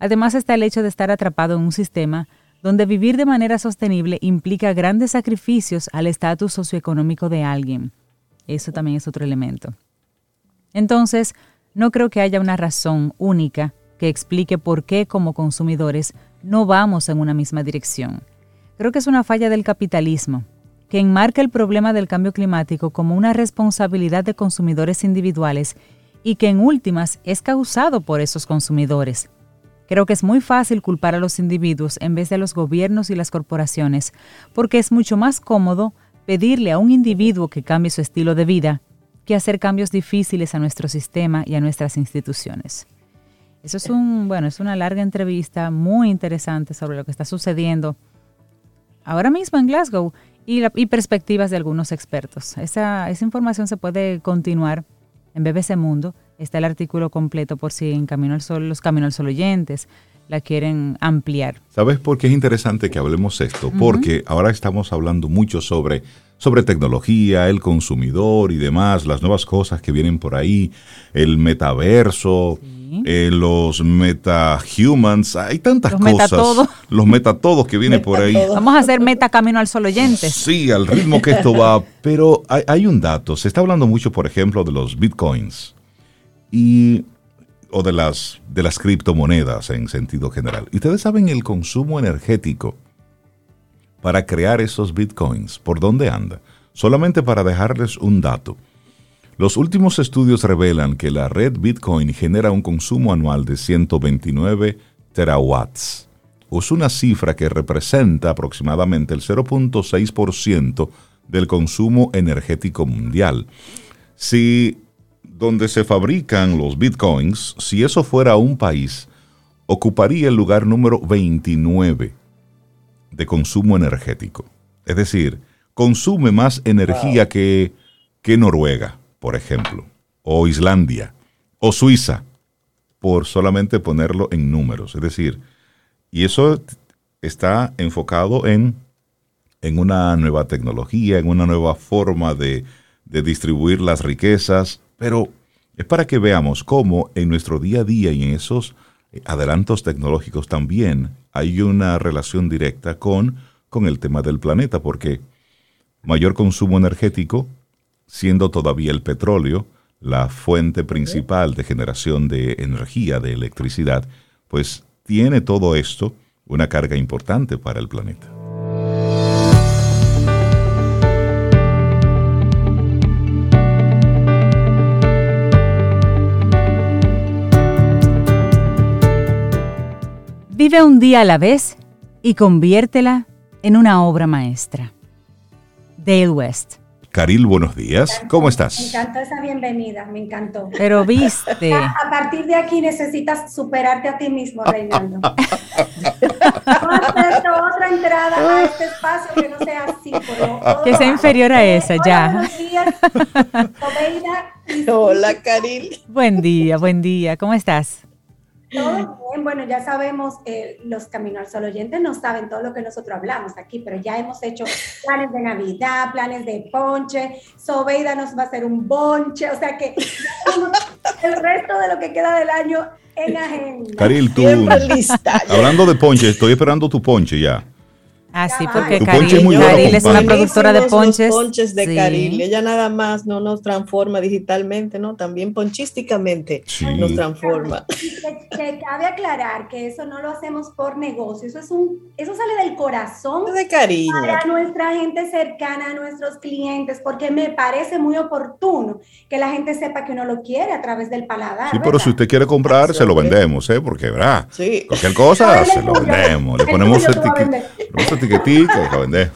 Además está el hecho de estar atrapado en un sistema donde vivir de manera sostenible implica grandes sacrificios al estatus socioeconómico de alguien. Eso también es otro elemento. Entonces, no creo que haya una razón única que explique por qué como consumidores no vamos en una misma dirección. Creo que es una falla del capitalismo, que enmarca el problema del cambio climático como una responsabilidad de consumidores individuales y que en últimas es causado por esos consumidores. Creo que es muy fácil culpar a los individuos en vez de a los gobiernos y las corporaciones, porque es mucho más cómodo pedirle a un individuo que cambie su estilo de vida que hacer cambios difíciles a nuestro sistema y a nuestras instituciones. Eso es un, bueno, es una larga entrevista muy interesante sobre lo que está sucediendo ahora mismo en Glasgow y, y perspectivas de algunos expertos. Esa, esa información se puede continuar en BBC Mundo está el artículo completo por si en Camino al Sol, los Camino al Sol oyentes la quieren ampliar. ¿Sabes por qué es interesante que hablemos esto? Porque ahora estamos hablando mucho sobre, sobre tecnología, el consumidor y demás, las nuevas cosas que vienen por ahí, el metaverso, eh, los metahumans, hay tantas los cosas. Los metatodos que vienen por ahí. Vamos a hacer meta Camino al Sol oyentes. Sí, al ritmo que esto va, pero hay, hay un dato, se está hablando mucho, por ejemplo, de los bitcoins y o de las de las criptomonedas en sentido general. Y ustedes saben el consumo energético para crear esos bitcoins, ¿por dónde anda? Solamente para dejarles un dato. Los últimos estudios revelan que la red Bitcoin genera un consumo anual de 129 terawatts. Es una cifra que representa aproximadamente el 0.6% del consumo energético mundial. Si donde se fabrican los bitcoins, si eso fuera un país, ocuparía el lugar número 29 de consumo energético. Es decir, consume más energía que, que Noruega, por ejemplo, o Islandia, o Suiza, por solamente ponerlo en números. Es decir, y eso está enfocado en, en una nueva tecnología, en una nueva forma de, de distribuir las riquezas, pero es para que veamos cómo en nuestro día a día y en esos eh, adelantos tecnológicos también hay una relación directa con, con el tema del planeta, porque mayor consumo energético, siendo todavía el petróleo la fuente principal de generación de energía, de electricidad, pues tiene todo esto una carga importante para el planeta. Vive un día a la vez y conviértela en una obra maestra. Dale West. Caril, buenos días. ¿Cómo estás? Me encantó esa bienvenida, me encantó. Pero viste. A, partir de aquí necesitas superarte a ti mismo, Reinaldo. otra entrada a este espacio que no sea así. que sea inferior a esa, ya. Buenos días, Hola, Caril. Buen día, buen día. ¿Cómo estás? Todo bien, bueno, ya sabemos, eh, los Camino al Sol oyentes no saben todo lo que nosotros hablamos aquí, pero ya hemos hecho planes de Navidad, planes de ponche, Sobeida nos va a hacer un bonche, o sea que el resto de lo que queda del año en agenda. Caril, tú, hablando de ponche, estoy esperando tu ponche ya. Ah, sí, porque Caril, es una productora de ponches. ponches de Caril. Ella nada más no nos transforma digitalmente, ¿no? También ponchísticamente nos transforma. Que, cabe aclarar que eso no lo hacemos por negocio, eso es un, eso sale del corazón de cariño. para nuestra gente cercana, a nuestros clientes, porque me parece muy oportuno que la gente sepa que uno lo quiere a través del paladar. Sí, pero si usted quiere comprar, se lo vendemos, ¿eh? Porque, ¿verdad? Sí. Cualquier cosa, se lo vendemos. Le ponemos etiquetica y vender.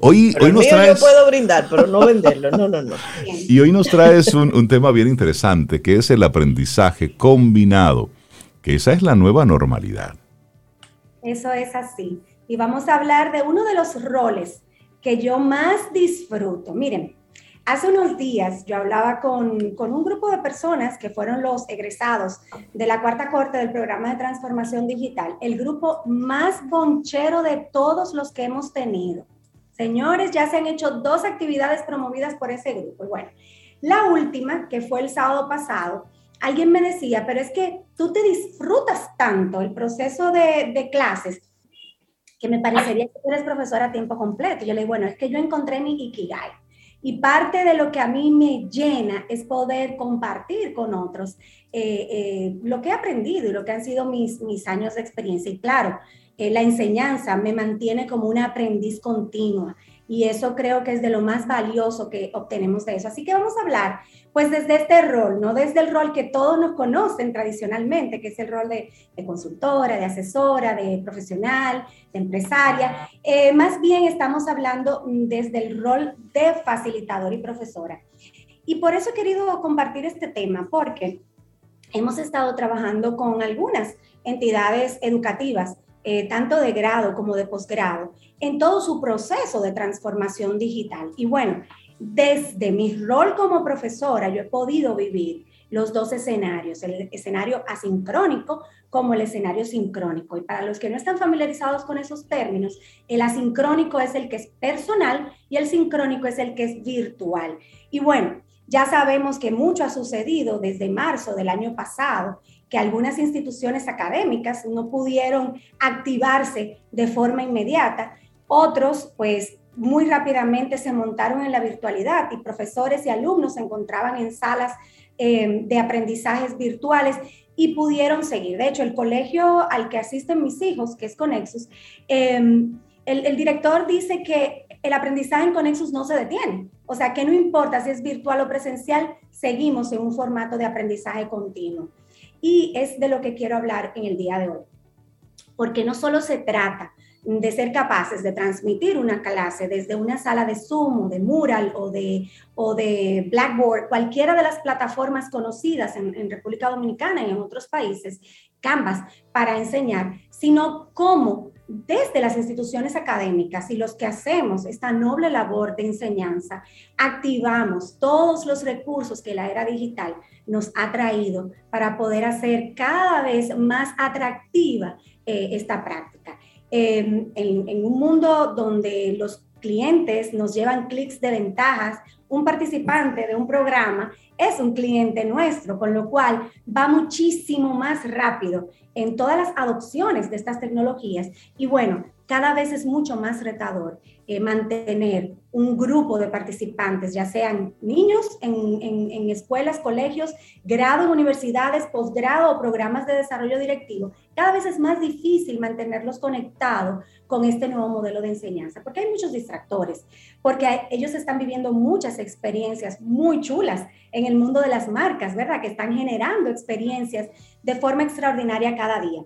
Hoy, hoy nos traes... Yo puedo brindar, pero no venderlo. No, no, no. Y hoy nos traes un, un tema bien interesante, que es el aprendizaje combinado, que esa es la nueva normalidad. Eso es así. Y vamos a hablar de uno de los roles que yo más disfruto. Miren, Hace unos días yo hablaba con, con, un grupo de personas que fueron los egresados de la cuarta corte del programa de transformación digital, el grupo más bonchero de todos los que hemos tenido. Señores, ya se han hecho dos actividades promovidas por ese grupo. Y bueno, la última, que fue el sábado pasado, alguien me decía, pero es que tú te disfrutas tanto el proceso de, clases que me parecería que eres profesora a tiempo completo. Yo le digo, bueno, es que yo encontré mi Ikigai y parte de lo que a mí me llena es poder compartir con otros eh, eh, lo que he aprendido y lo que han sido mis, mis años de experiencia. Y claro, eh, la enseñanza me mantiene como una aprendiz continua y eso creo que es de lo más valioso que obtenemos de eso. Así que vamos a hablar, pues desde este rol, no desde el rol que todos nos conocen tradicionalmente, que es el rol de, consultora, de asesora, de profesional, de empresaria. Eh, más bien estamos hablando desde el rol de facilitador y profesora. Y por eso he querido compartir este tema, porque hemos estado trabajando con algunas entidades educativas eh, tanto de grado como de posgrado, en todo su proceso de transformación digital. Y bueno, desde mi rol como profesora, yo he podido vivir los dos escenarios, el escenario asincrónico como el escenario sincrónico. Y para los que no están familiarizados con esos términos, el asincrónico es el que es personal y el sincrónico es el que es virtual. Y bueno, ya sabemos que mucho ha sucedido desde marzo del año pasado que algunas instituciones académicas no pudieron activarse de forma inmediata. Otros, pues, muy rápidamente se montaron en la virtualidad y profesores y alumnos se encontraban en salas eh, de aprendizajes virtuales y pudieron seguir. De hecho, el colegio al que asisten mis hijos, que es Conexus, em, el, el, director dice que el aprendizaje en Conexus no se detiene. O sea, que no importa si es virtual o presencial, seguimos en un formato de aprendizaje continuo. Y es de lo que quiero hablar en el día de hoy. Porque no solo se trata de ser capaces de transmitir una clase desde una sala de Zoom de Mural o de, o de Blackboard, cualquiera de las plataformas conocidas en, en República Dominicana y en otros países, Canvas, para enseñar, sino cómo desde las instituciones académicas y los que hacemos esta noble labor de enseñanza, activamos todos los recursos que la era digital nos ha traído para poder hacer cada vez más atractiva eh, esta práctica. En, en un mundo donde los clientes nos llevan clics de ventajas, un participante de un programa es un cliente nuestro, con lo cual va muchísimo más rápido en todas las adopciones de estas tecnologías. Y bueno, cada vez es mucho más retador eh, mantener un grupo de participantes, ya sean niños en, escuelas, colegios, grado en universidades, posgrado o programas de desarrollo directivo. Cada vez es más difícil mantenerlos conectados con este nuevo modelo de enseñanza, porque hay muchos distractores, porque ellos están viviendo muchas experiencias muy chulas en el mundo de las marcas, ¿verdad? Que están generando experiencias de forma extraordinaria cada día.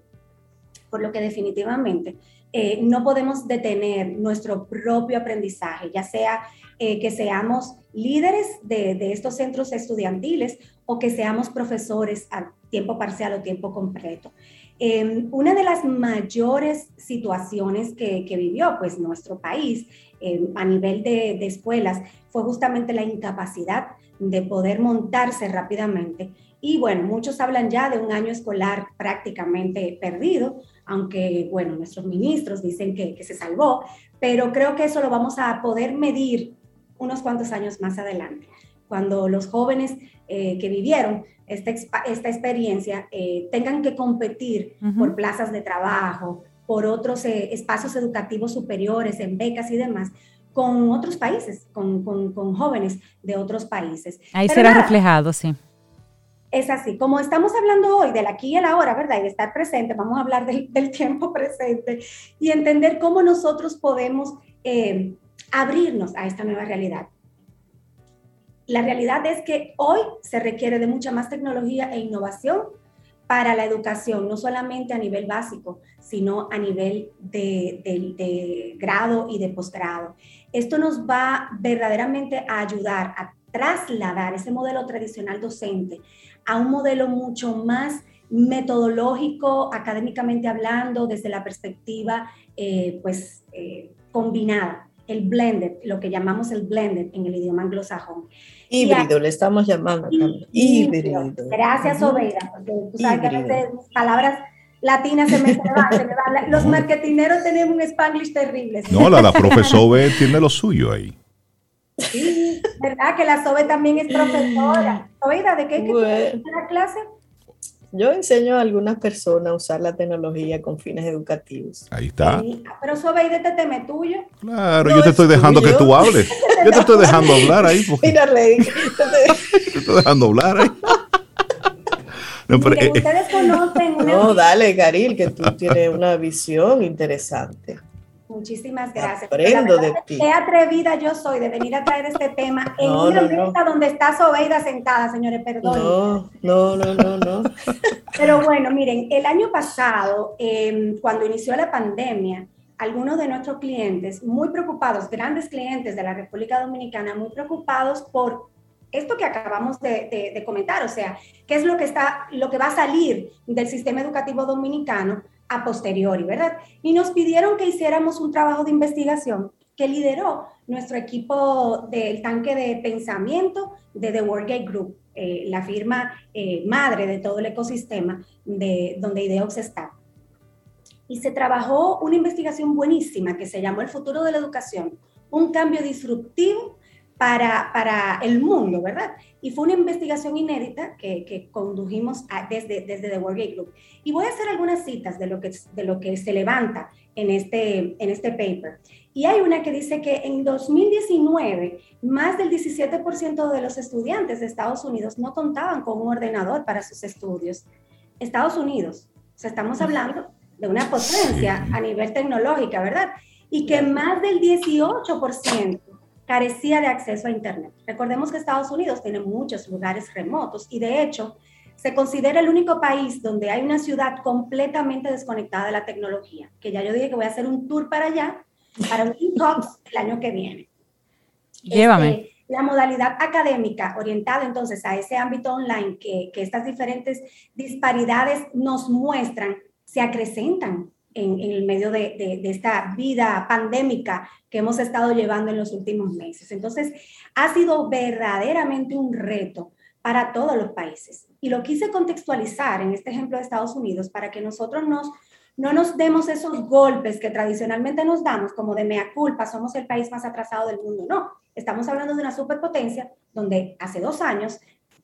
Por lo que definitivamente eh, no podemos detener nuestro propio aprendizaje, ya sea eh, que seamos líderes de, estos centros estudiantiles o que seamos profesores a tiempo parcial o tiempo completo. Em, una de las mayores situaciones que, vivió pues, nuestro país em, a nivel de, de escuelas fue justamente la incapacidad de poder montarse rápidamente. Y bueno, muchos hablan ya de un año escolar prácticamente perdido, aunque, bueno, nuestros ministros dicen que, se salvó, pero creo que eso lo vamos a poder medir unos cuantos años más adelante, cuando los jóvenes eh, que vivieron esta, esta experiencia eh, tengan que competir por plazas de trabajo, por otros eh, espacios educativos superiores, en becas y demás, con otros países, con, jóvenes de otros países. Ahí será reflejado, sí. Es así, como estamos hablando hoy del aquí y el ahora, ¿verdad? Y de estar presente, vamos a hablar del, tiempo presente y entender cómo nosotros podemos eh, abrirnos a esta nueva realidad. La realidad es que hoy se requiere de mucha más tecnología e innovación para la educación, no solamente a nivel básico, sino a nivel de, grado y de posgrado. Esto nos va verdaderamente a ayudar a trasladar ese modelo tradicional docente a un modelo mucho más metodológico, académicamente hablando, desde la perspectiva eh, pues, eh, combinada el blended, lo que llamamos el blended en el idioma anglosajón. Híbrido, le estamos llamando. Híbrido. Gracias, Oveida, porque tú sabes que a veces palabras latinas se me, van, Los marketineros tenemos un spanglish terrible. No, la, la profesora tiene lo suyo ahí. Sí, ¿verdad? Que la Sobe también es profesora. Oveida, ¿de qué es que la clase? Yo enseño a algunas personas a usar la tecnología con fines educativos. Ahí está. pero eso ve de este tema tuyo. Claro, yo te estoy dejando que tú hables. Yo te estoy dejando hablar ahí. Mira, Rey. te estoy dejando hablar ahí. No, pero, eh, ustedes conocen una... No, dale, Garil, que tú tienes una visión interesante. Muchísimas gracias. Aprendo de ti. Qué atrevida yo soy de venir a traer este tema en una mesa donde está Sobeida sentada, señores, perdón. No, no, no, no, Pero bueno, miren, el año pasado, em, cuando inició la pandemia, algunos de nuestros clientes, muy preocupados, grandes clientes de la República Dominicana, muy preocupados por esto que acabamos de, de comentar, o sea, qué es lo que está, lo que va a salir del sistema educativo dominicano a posteriori, ¿verdad? Y nos pidieron que hiciéramos un trabajo de investigación que lideró nuestro equipo del tanque de pensamiento de The Worldgate Group, eh, la firma eh, madre de todo el ecosistema de donde Ideox está. Y se trabajó una investigación buenísima que se llamó El futuro de la educación, un cambio disruptivo para, para el mundo, ¿verdad? Y fue una investigación inédita que, que condujimos desde, desde The World Group. Y voy a hacer algunas citas de lo que, de lo que se levanta en este, en este paper. Y hay una que dice que en 2019, más del 17% de los estudiantes de Estados Unidos no contaban con un ordenador para sus estudios. Estados Unidos, o sea, estamos hablando de una potencia a nivel tecnológica, ¿verdad? Y que más del 18% carecía de acceso a Internet. Recordemos que Estados Unidos tiene muchos lugares remotos y de hecho se considera el único país donde hay una ciudad completamente desconectada de la tecnología, que ya yo dije que voy a hacer un tour para allá, para un Talks el año que viene. Llévame. Este, la modalidad académica orientada entonces a ese ámbito online que, que estas diferentes disparidades nos muestran, se acrecentan en, el medio de, esta vida pandémica que hemos estado llevando en los últimos meses. Entonces, ha sido verdaderamente un reto para todos los países. Y lo quise contextualizar en este ejemplo de Estados Unidos para que nosotros nos, no nos demos esos golpes que tradicionalmente nos damos, como de mea culpa, somos el país más atrasado del mundo. No, estamos hablando de una superpotencia donde hace dos años,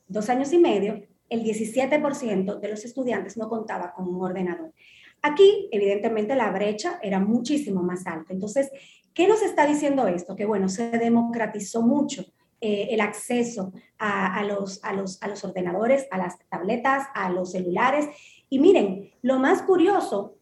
dos años y medio, el 17% de los estudiantes no contaba con un ordenador. Aquí, evidentemente, la brecha era muchísimo más alta. Entonces, ¿qué nos está diciendo esto? Que, bueno, se democratizó mucho eh, el acceso a, los, a, los, a los ordenadores, a las tabletas, a los celulares. Y miren, lo más curioso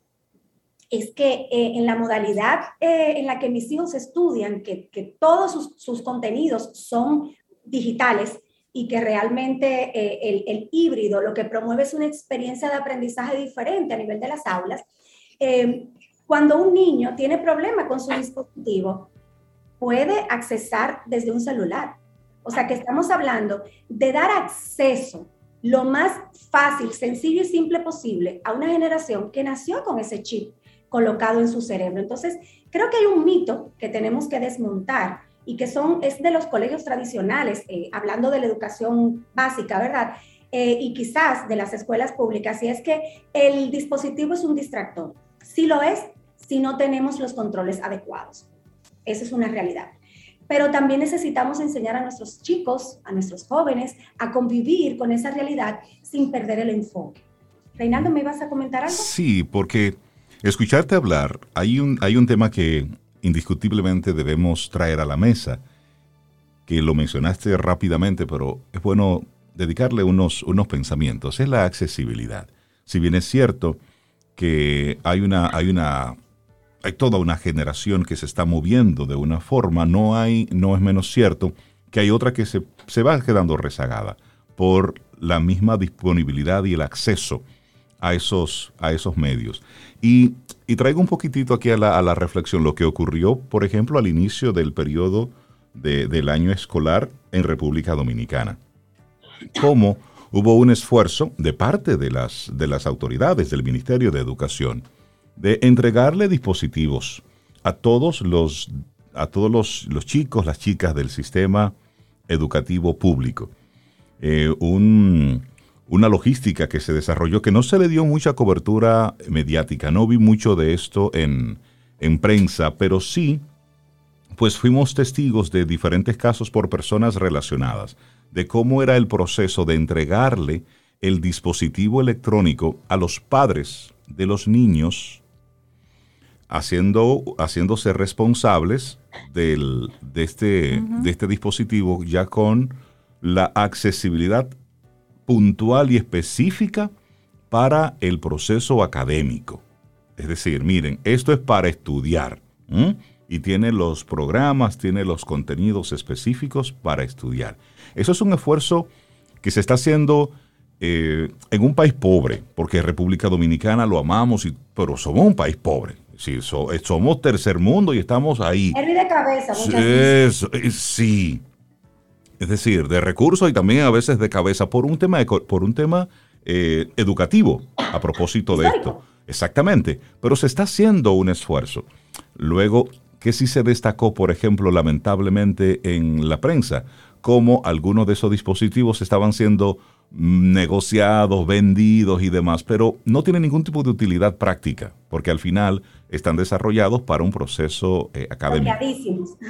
es que eh, en la modalidad eh, en la que mis hijos estudian, que, que todos sus, sus, contenidos son digitales, y que realmente eh, el, híbrido lo que promueve es una experiencia de aprendizaje diferente a nivel de las aulas. Eh, cuando un niño tiene problema con su dispositivo, puede accesar desde un celular. O sea que estamos hablando de dar acceso lo más fácil, sencillo y simple posible a una generación que nació con ese chip colocado en su cerebro. Entonces, creo que hay un mito que tenemos que desmontar y que son, es de los colegios tradicionales, eh, hablando de la educación básica, ¿verdad? Eh, y quizás de las escuelas públicas, y es que el dispositivo es un distractor. Sí lo es si no tenemos los controles adecuados. Esa es una realidad. Pero también necesitamos enseñar a nuestros chicos, a nuestros jóvenes, a convivir con esa realidad sin perder el enfoque. Reinaldo, ¿me ibas a comentar algo? Sí, porque escucharte hablar, hay un, hay un tema que indiscutiblemente debemos traer a la mesa, que lo mencionaste rápidamente, pero es bueno dedicarle unos, unos pensamientos, es la accesibilidad. Si bien es cierto que hay una, hay una, hay toda una generación que se está moviendo de una forma, no hay, no es menos cierto que hay otra que se, se va quedando rezagada por la misma disponibilidad y el acceso a esos, a esos medios. Y, traigo un poquitito aquí a la, reflexión lo que ocurrió, por ejemplo, al inicio del periodo del año escolar en República Dominicana. Cómo hubo un esfuerzo de parte de las, de las autoridades del Ministerio de Educación de entregarle dispositivos a todos los, a todos los, chicos, las chicas del sistema educativo público. Eh, un, una logística que se desarrolló que no se le dio mucha cobertura mediática. No vi mucho de esto en, prensa, pero sí, pues fuimos testigos de diferentes casos por personas relacionadas, de cómo era el proceso de entregarle el dispositivo electrónico a los padres de los niños, haciendo, haciéndose responsables del, de, este, de este dispositivo ya con la accesibilidad puntual y específica para el proceso académico. Es decir, miren, esto es para estudiar y tiene los programas, tiene los contenidos específicos para estudiar. Eso es un esfuerzo que se está haciendo eh, en un país pobre, porque República Dominicana lo amamos, y, pero somos un país pobre. Sí, eh, somos tercer mundo y estamos ahí. de cabeza, eh, sí, es decir, de recursos y también a veces de cabeza por un tema, por un tema eh, educativo a propósito de esto. Exactamente, pero se está haciendo un esfuerzo. Luego, que sí se destacó, por ejemplo, lamentablemente en la prensa, cómo algunos de esos dispositivos estaban siendo negociados, vendidos y demás, pero no tienen ningún tipo de utilidad práctica, porque al final están desarrollados para un proceso eh, académico.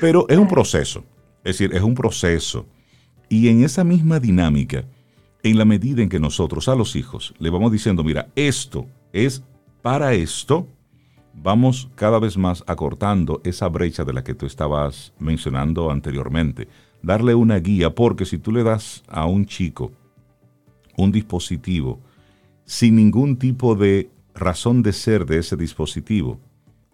Pero es un proceso, es decir, es un proceso. Y en esa misma dinámica, en la medida en que nosotros a los hijos le vamos diciendo, mira, esto es para esto, vamos cada vez más acortando esa brecha de la que tú estabas mencionando anteriormente. Darle una guía, porque si tú le das a un chico un dispositivo sin ningún tipo de razón de ser de ese dispositivo,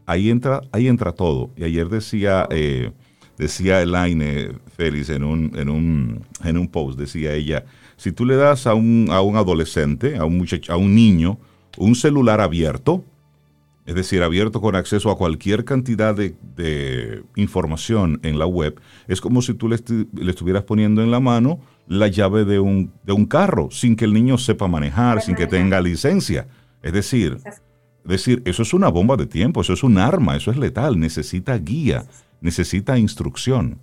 ahí entra, ahí entra todo. Y ayer decía eh, decía Elaine Félix en un, en, un, en un post, decía ella, si tú le das a un, a un adolescente, a un, muchacho, a un niño, un celular abierto, es decir, abierto con acceso a cualquier cantidad de, información en la web, es como si tú le, estuvieras poniendo en la mano la llave de un, de un carro, sin que el niño sepa manejar, sin que tenga licencia. Es decir, es decir, eso es una bomba de tiempo, eso es un arma, eso es letal, necesita guía necesita instrucción.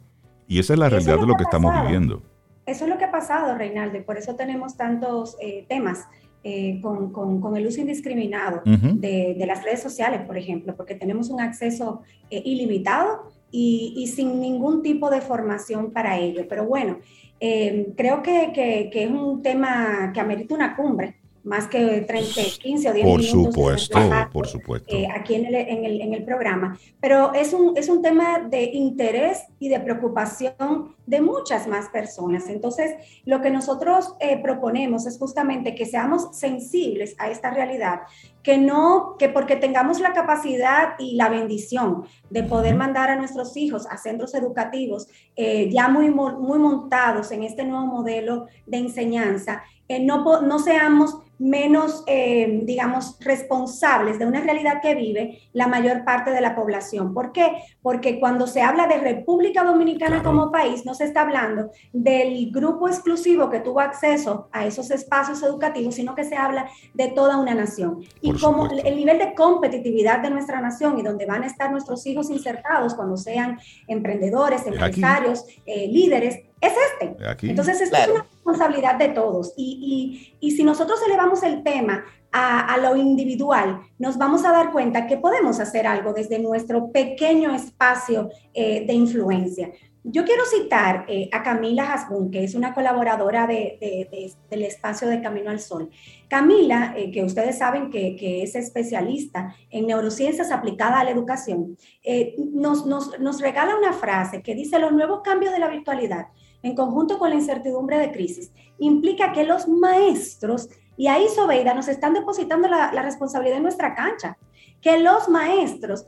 Y esa es la realidad de lo que, estamos viviendo. Eso es lo que ha pasado, Reinaldo, y por eso tenemos tantos eh, temas eh, con, con, el uso indiscriminado de, de, las redes sociales, por ejemplo, porque tenemos un acceso eh, ilimitado y, y, sin ningún tipo de formación para ello. Pero bueno, creo que, que, que, es un tema que amerita una cumbre más que 30, 15 o 10 por minutos. Supuesto, por supuesto, eh, aquí en el, en, el, en el, programa. Pero es un, es un tema de interés y de preocupación de muchas más personas. Entonces, lo que nosotros eh, proponemos es justamente que seamos sensibles a esta realidad, que no, que porque tengamos la capacidad y la bendición de poder mandar a nuestros hijos a centros educativos eh, ya muy, muy montados en este nuevo modelo de enseñanza, no, no seamos menos, eh, digamos, responsables de una realidad que vive la mayor parte de la población. ¿Por qué? Porque cuando se habla de República Dominicana como país, no se está hablando del grupo exclusivo que tuvo acceso a esos espacios educativos, sino que se habla de toda una nación. y como el nivel de competitividad de nuestra nación y donde van a estar nuestros hijos insertados cuando sean emprendedores, empresarios, eh, líderes, es este. Entonces, esto es una responsabilidad de todos. Y, y, y, si nosotros elevamos el tema a, a, lo individual, nos vamos a dar cuenta que podemos hacer algo desde nuestro pequeño espacio eh, de influencia. Yo quiero citar eh, a Camila Hasbun, que es una colaboradora del espacio de Camino al Sol. Camila, eh, que ustedes saben que, es especialista en neurociencias aplicadas a la educación, eh, nos, regala una frase que dice, los nuevos cambios de la virtualidad en conjunto con la incertidumbre de crisis, implica que los maestros, y ahí Sobeida nos están depositando la, la responsabilidad en nuestra cancha, que los maestros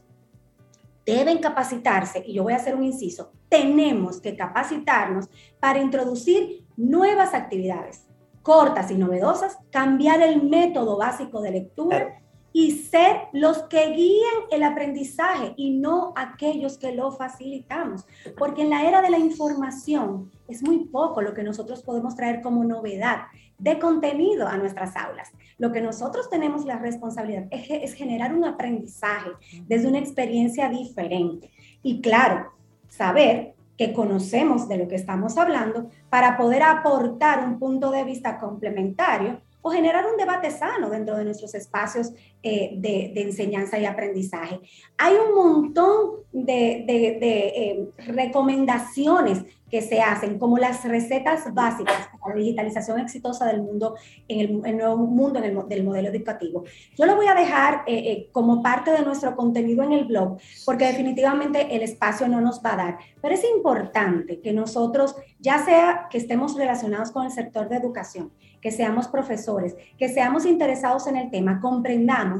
deben capacitarse, y yo voy a hacer un inciso, tenemos que capacitarnos para introducir nuevas actividades cortas y novedosas, cambiar el método básico de lectura y ser los que guían el aprendizaje y no aquellos que lo facilitamos. Porque en la era de la información es muy poco lo que nosotros podemos traer como novedad de contenido a nuestras aulas. Lo que nosotros tenemos la responsabilidad es, generar un aprendizaje desde una experiencia diferente. Y claro, saber que conocemos de lo que estamos hablando para poder aportar un punto de vista complementario o generar un debate sano dentro de nuestros espacios eh, de, enseñanza y aprendizaje. Hay un montón de, eh, recomendaciones que se hacen, como las recetas básicas para la digitalización exitosa del mundo, en el, nuevo mundo en el, del modelo educativo. Yo lo voy a dejar eh, como parte de nuestro contenido en el blog, porque definitivamente el espacio no nos va a dar. Pero es importante que nosotros, ya sea que estemos relacionados con el sector de educación, que seamos profesores, que seamos interesados en el tema, comprendamos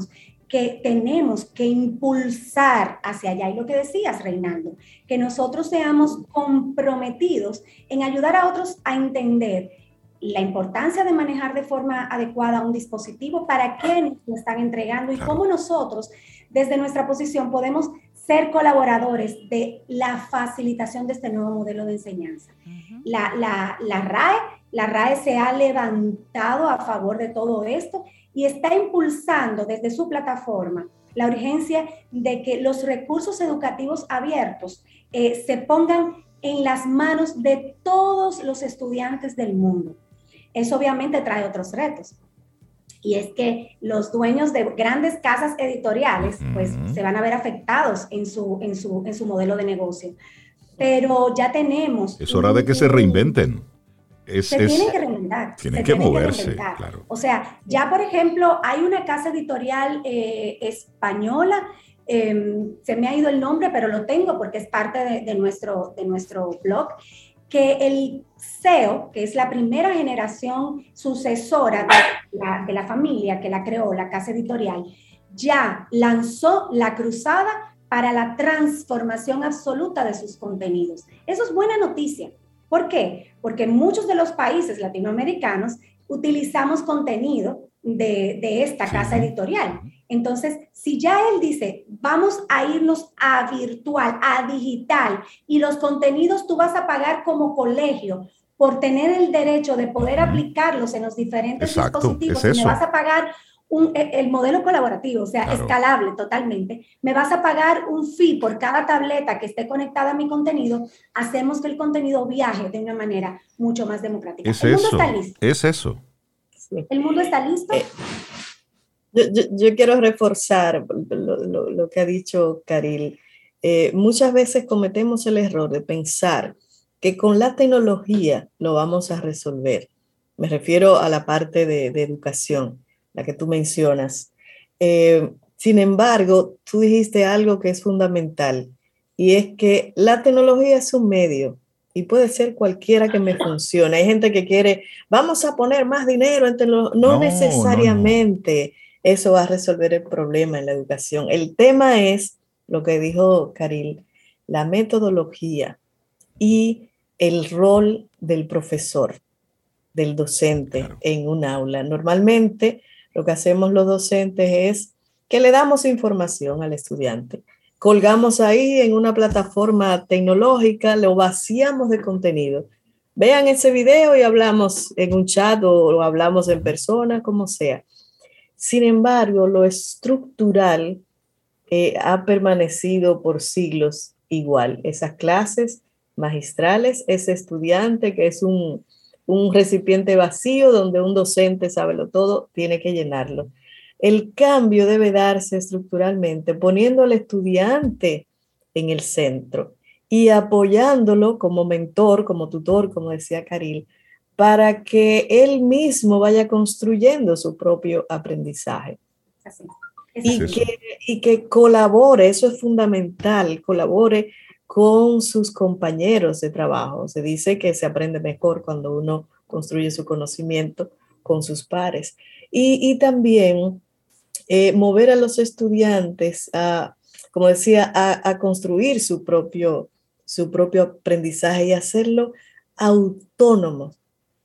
que tenemos que impulsar hacia allá. Y lo que decías, Reinaldo, que nosotros seamos comprometidos en ayudar a otros a entender la importancia de manejar de forma adecuada un dispositivo, para qué lo están entregando y cómo nosotros, desde nuestra posición, podemos ser colaboradores de la facilitación de este nuevo modelo de enseñanza. la, la, la RAE la RAE se ha levantado a favor de todo esto y está impulsando desde su plataforma la urgencia de que los recursos educativos abiertos eh, se pongan en las manos de todos los estudiantes del mundo. Eso obviamente trae otros retos. Y es que los dueños de grandes casas editoriales, pues se van a ver afectados en su, en su, en su modelo de negocio. Pero ya tenemos... Es hora de que se reinventen se tienen que reinventar. Tienen que moverse, O sea, ya por ejemplo, hay una casa editorial eh, española, em, se me ha ido el nombre, pero lo tengo porque es parte de, nuestro, de nuestro blog, que el CEO, que es la primera generación sucesora de la, de la familia que la creó, la casa editorial, ya lanzó la cruzada para la transformación absoluta de sus contenidos. Eso es buena noticia ¿Por qué? Porque muchos de los países latinoamericanos utilizamos contenido de, esta casa editorial. Entonces, si ya él dice, vamos a irnos a virtual, a digital, y los contenidos tú vas a pagar como colegio por tener el derecho de poder aplicarlos en los diferentes dispositivos, y me vas a pagar e, el modelo colaborativo, o sea, escalable totalmente, me vas a pagar un fee por cada tableta que esté conectada a mi contenido, hacemos que el contenido viaje de una manera mucho más democrática. Es el mundo eso, está listo. Es eso. ¿El mundo está listo? Eh, yo, quiero reforzar lo, que ha dicho Caril. Eh, muchas veces cometemos el error de pensar que con la tecnología lo vamos a resolver. Me refiero a la parte de educación la que tú mencionas. Eh, sin embargo, tú dijiste algo que es fundamental y es que la tecnología es un medio y puede ser cualquiera que me funcione. Hay gente que quiere, vamos a poner más dinero entre los... No, necesariamente eso va a resolver el problema en la educación. El tema es lo que dijo Caril, la metodología y el rol del profesor, del docente en un aula. Normalmente lo que hacemos los docentes es que le damos información al estudiante. Colgamos ahí en una plataforma tecnológica, lo vaciamos de contenido. Vean ese video y hablamos en un chat o, hablamos en persona, como sea. Sin embargo, lo estructural eh, ha permanecido por siglos igual. Esas clases magistrales, ese estudiante que es un, un recipiente vacío donde un docente sabe lo todo, tiene que llenarlo. El cambio debe darse estructuralmente poniendo al estudiante en el centro y apoyándolo como mentor, como tutor, como decía Caril, para que él mismo vaya construyendo su propio aprendizaje. Y, que, y que colabore, eso es fundamental, colabore con sus compañeros de trabajo. Se dice que se aprende mejor cuando uno construye su conocimiento con sus pares. Y, también eh, mover a los estudiantes a, como decía, a, construir su propio, su propio aprendizaje y hacerlo autónomos,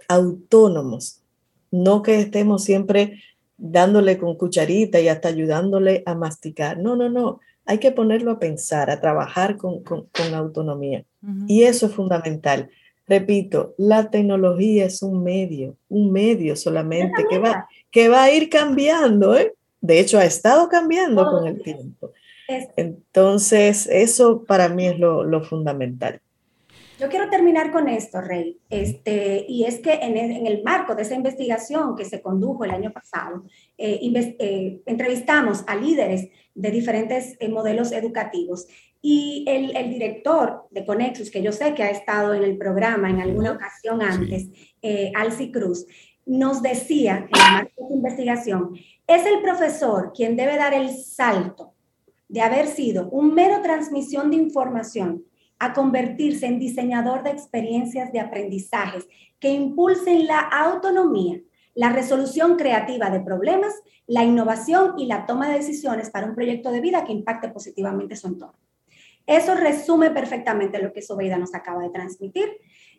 autónomos. No que estemos siempre dándole con cucharita y hasta ayudándole a masticar. No, no, no hay que ponerlo a pensar, a trabajar con, autonomía. Y eso es fundamental. Repito, la tecnología es un medio, un medio solamente que va, que va a ir cambiando. ¿eh? De hecho, ha estado cambiando con el tiempo. Entonces, eso para mí es lo fundamental. Yo quiero terminar con esto, Rey, este, y es que en el, marco de esa investigación que se condujo el año pasado, eh, eh, entrevistamos a líderes de diferentes eh, modelos educativos. Y el, director de Conexus, que yo sé que ha estado en el programa en alguna ocasión antes, Alci Cruz, nos decía en el de esa investigación, es el profesor quien debe dar el salto de haber sido un mero transmisión de información a convertirse en diseñador de experiencias de aprendizajes que impulsen la autonomía, la resolución creativa de problemas, la innovación y la toma de decisiones para un proyecto de vida que impacte positivamente su entorno. Eso resume perfectamente lo que Sobeida nos acaba de transmitir.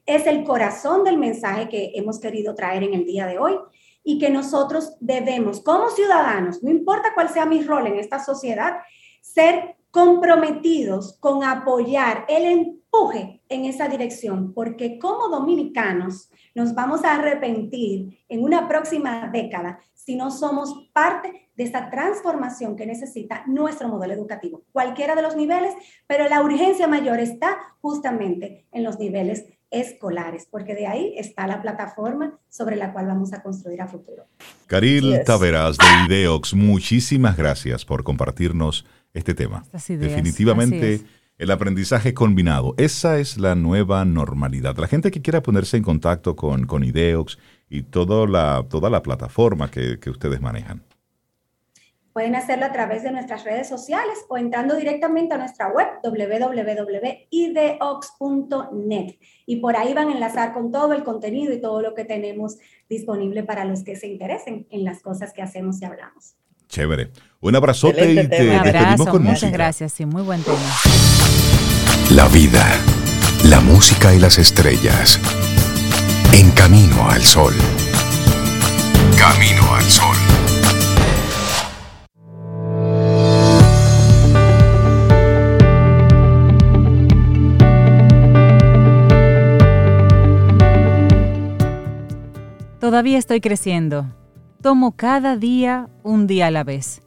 Es el corazón del mensaje que hemos querido traer en el día de hoy y que nosotros debemos, como ciudadanos, no importa cuál sea mi rol en esta sociedad, ser comprometidos con apoyar el empuje en esa dirección, porque como dominicanos nos vamos a arrepentir en una próxima década si no somos parte de esta transformación que necesita nuestro modelo educativo, cualquiera de los niveles, pero la urgencia mayor está justamente en los niveles escolares, porque de ahí está la plataforma sobre la cual vamos a construir a futuro. Caril Taveras de Ideox, muchísimas gracias por compartirnos este tema. Definitivamente el aprendizaje combinado, esa es la nueva normalidad. La gente que quiera ponerse en contacto con, con Ideox y toda la, toda la plataforma que, que ustedes manejan. Pueden hacerlo a través de nuestras redes sociales o entrando directamente a nuestra web www.ideox.net y por ahí van a enlazar con todo el contenido y todo lo que tenemos disponible para los que se interesen en las cosas que hacemos y hablamos. Chévere. Un abrazote y te Un abrazo, con muchas gracias, sí, muy buen tema. La vida, la música y las estrellas. En camino al sol. Camino al sol. Todavía estoy creciendo Tomo cada día un día a la vez.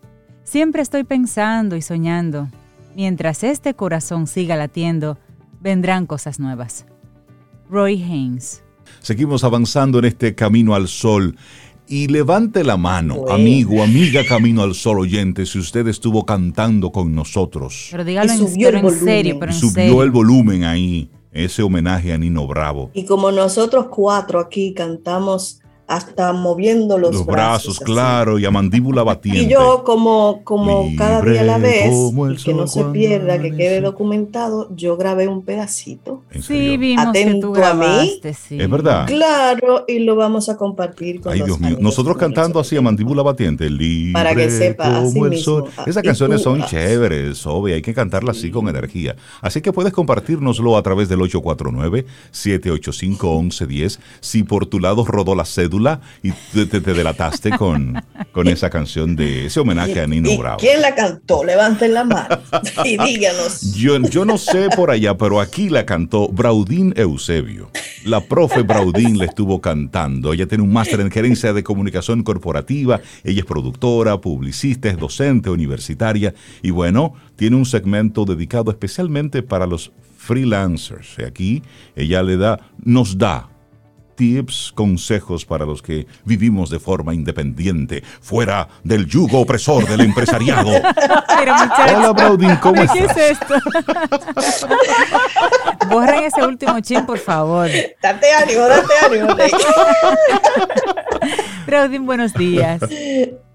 Siempre estoy pensando y soñando. Mientras este corazón siga latiendo, vendrán cosas nuevas. Roy Haynes. Seguimos avanzando en este camino al sol. Y levante la mano, amigo, amiga Camino al Sol oyente, si usted estuvo cantando con nosotros. Pero dígalo en, serio, pero en subió el volumen ahí, ese homenaje a Nino Bravo. Y como nosotros cuatro aquí cantamos hasta moviendo los, los brazos. claro, y a mandíbula batiente. Y yo como, como cada día a la vez, y que no se pierda, que quede documentado, yo grabé un pedacito. Sí, vimos que tú grabaste, sí. Es verdad. Claro, y lo vamos a compartir con Ay, Dios mío. Nosotros cantando así a mandíbula batiente, libre Para que sepa, como el sol. Esas canciones son chéveres, obvio, hay que cantarlas así con energía. Así que puedes compartirnoslo a través del 849-785-1110. Si por tu lado rodó la cédula, y te, delataste con, con esa canción de ese homenaje a Nino Bravo. ¿Quién la cantó? Levanten la mano y díganos. Yo, yo no sé por allá, pero aquí la cantó Braudín Eusebio. La profe Braudín le estuvo cantando. Ella tiene un máster en gerencia de comunicación corporativa. Ella es productora, publicista, es docente universitaria y bueno, tiene un segmento dedicado especialmente para los freelancers. Aquí ella le da, nos da tips, consejos para los que vivimos de forma independiente, fuera del yugo opresor del empresariado. Hola, Braudín, ¿cómo estás? ¿Qué es esto? Borren ese último chin, por favor. Date ánimo, date ánimo. Braudín, buenos días.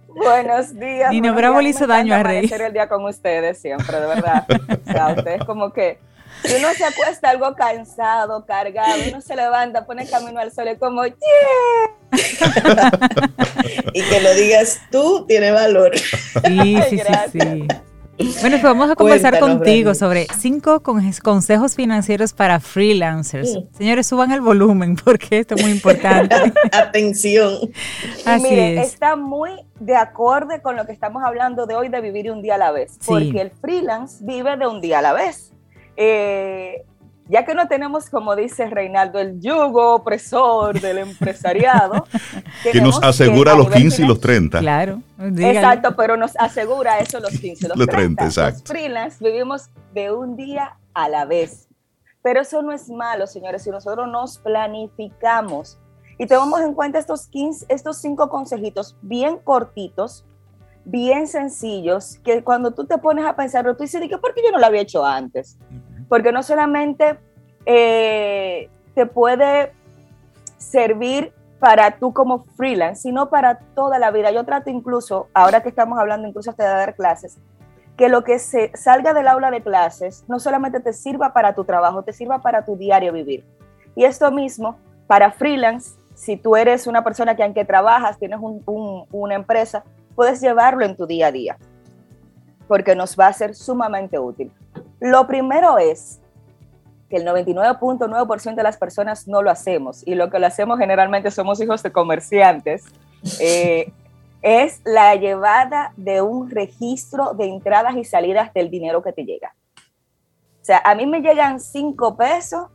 Buenos días. Nino Bravo le hizo daño a Rey. el día con ustedes siempre, de verdad. O sea, ustedes como que uno se acuesta algo cansado, cargado, uno se levanta, pone camino al sol y como, ¡yeah! y que lo digas tú tiene valor. Sí, sí, sí, sí. Bueno, pues vamos a conversar contigo sobre cinco consejos financieros para freelancers. Señores, suban el volumen porque esto es muy importante. Atención. Así mire, está muy de acorde con lo que estamos hablando de hoy de vivir un día a la vez, porque el freelance vive de un día a la vez. Eh, ya que no tenemos, como dice Reinaldo, el yugo opresor del empresariado. que nos asegura los 15 y los 30. Claro. Exacto, pero nos asegura eso los 15 y los, 30. exacto. Los freelance vivimos de un día a la vez. Pero eso no es malo, señores, si nosotros nos planificamos y tomamos en cuenta estos 15, estos cinco consejitos bien cortitos, bien sencillos, que cuando tú te pones a pensar, tú dices, ¿por qué yo no lo había hecho antes? Porque no solamente eh, te puede servir para tú como freelance, sino para toda la vida. Yo trato incluso, ahora que estamos hablando incluso hasta de dar clases, que lo que se salga del aula de clases no solamente te sirva para tu trabajo, te sirva para tu diario vivir. Y esto mismo, para freelance, si tú eres una persona que aunque trabajas, tienes una empresa, puedes llevarlo en tu día a día, porque nos va a ser sumamente útil. Lo primero es que el 99.9% de las personas no lo hacemos y lo que lo hacemos generalmente somos hijos de comerciantes, eh, es la llevada de un registro de entradas y salidas del dinero que te llega. O sea, a mí me llegan cinco pesos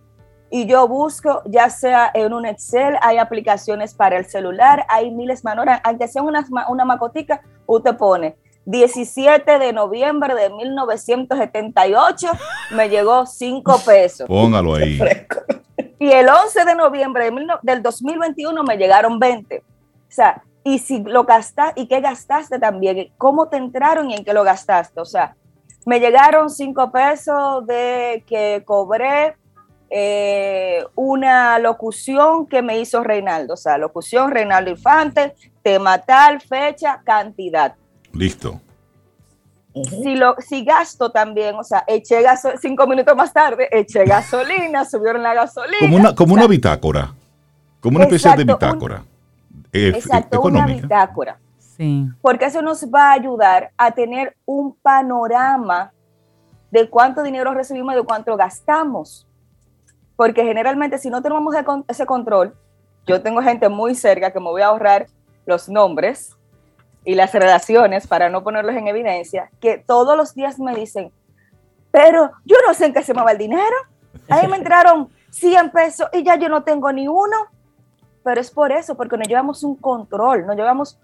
y yo busco, ya sea en un Excel, hay aplicaciones para el celular, hay miles de maneras, aunque sea una, una macotica, usted pone 17 de noviembre de 1978, me llegó 5 pesos. Póngalo ahí. Y el 11 de noviembre del 2021 me llegaron 20. O sea, y si lo gastaste, y qué gastaste también, cómo te entraron y en qué lo gastaste. O sea, me llegaron 5 pesos de que cobré eh, una locución que me hizo Reinaldo, o sea, locución Reinaldo Infante, tema tal, fecha, cantidad. Listo. Si, lo, si gasto también, o sea, eché gasolina, cinco minutos más tarde, eché gasolina, subieron la gasolina. Como una, como una bitácora, como una especie de bitácora. Eh, exacto, una bitácora. Sí. Porque eso nos va a ayudar a tener un panorama de cuánto dinero recibimos y de cuánto gastamos. Porque generalmente si no tenemos ese control, yo tengo gente muy cerca que me voy a ahorrar los nombres, y las relaciones, para no ponerlos en evidencia, que todos los días me dicen, pero yo no sé en qué se me va el dinero. Ahí me entraron 100 pesos y ya yo no tengo ni uno. Pero es por eso, porque no llevamos un control, no llevamos,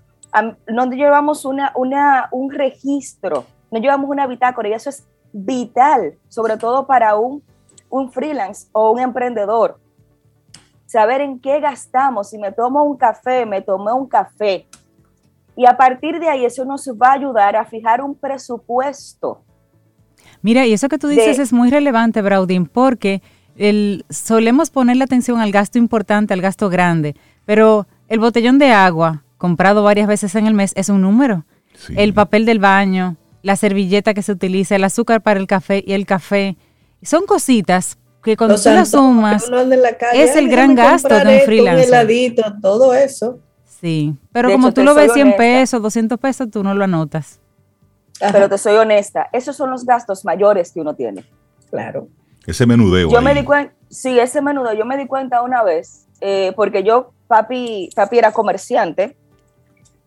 no llevamos una, una, un registro, no llevamos una bitácora y eso es vital, sobre todo para un, un freelance o un emprendedor. Saber en qué gastamos. Si me tomo un café, me tomé un café y a partir de ahí eso nos va a ayudar a fijar un presupuesto. Mira, y eso que tú dices es muy relevante, Braudín, porque el, solemos ponerle atención al gasto importante, al gasto grande, pero el botellón de agua comprado varias veces en el mes es un número. El papel del baño, la servilleta que se utiliza, el azúcar para el café y el café, son cositas que cuando tú las sumas es el gran gasto de un freelancer. Un heladito, todo eso. Sí, pero como tú lo ves 100 pesos, 200 pesos, tú no lo anotas. Pero te soy honesta, esos son los gastos mayores que uno tiene. Claro. Ese menudeo. Yo me di cuenta, sí, ese menudeo, yo me di cuenta una vez, eh, porque yo, papi, papi era comerciante,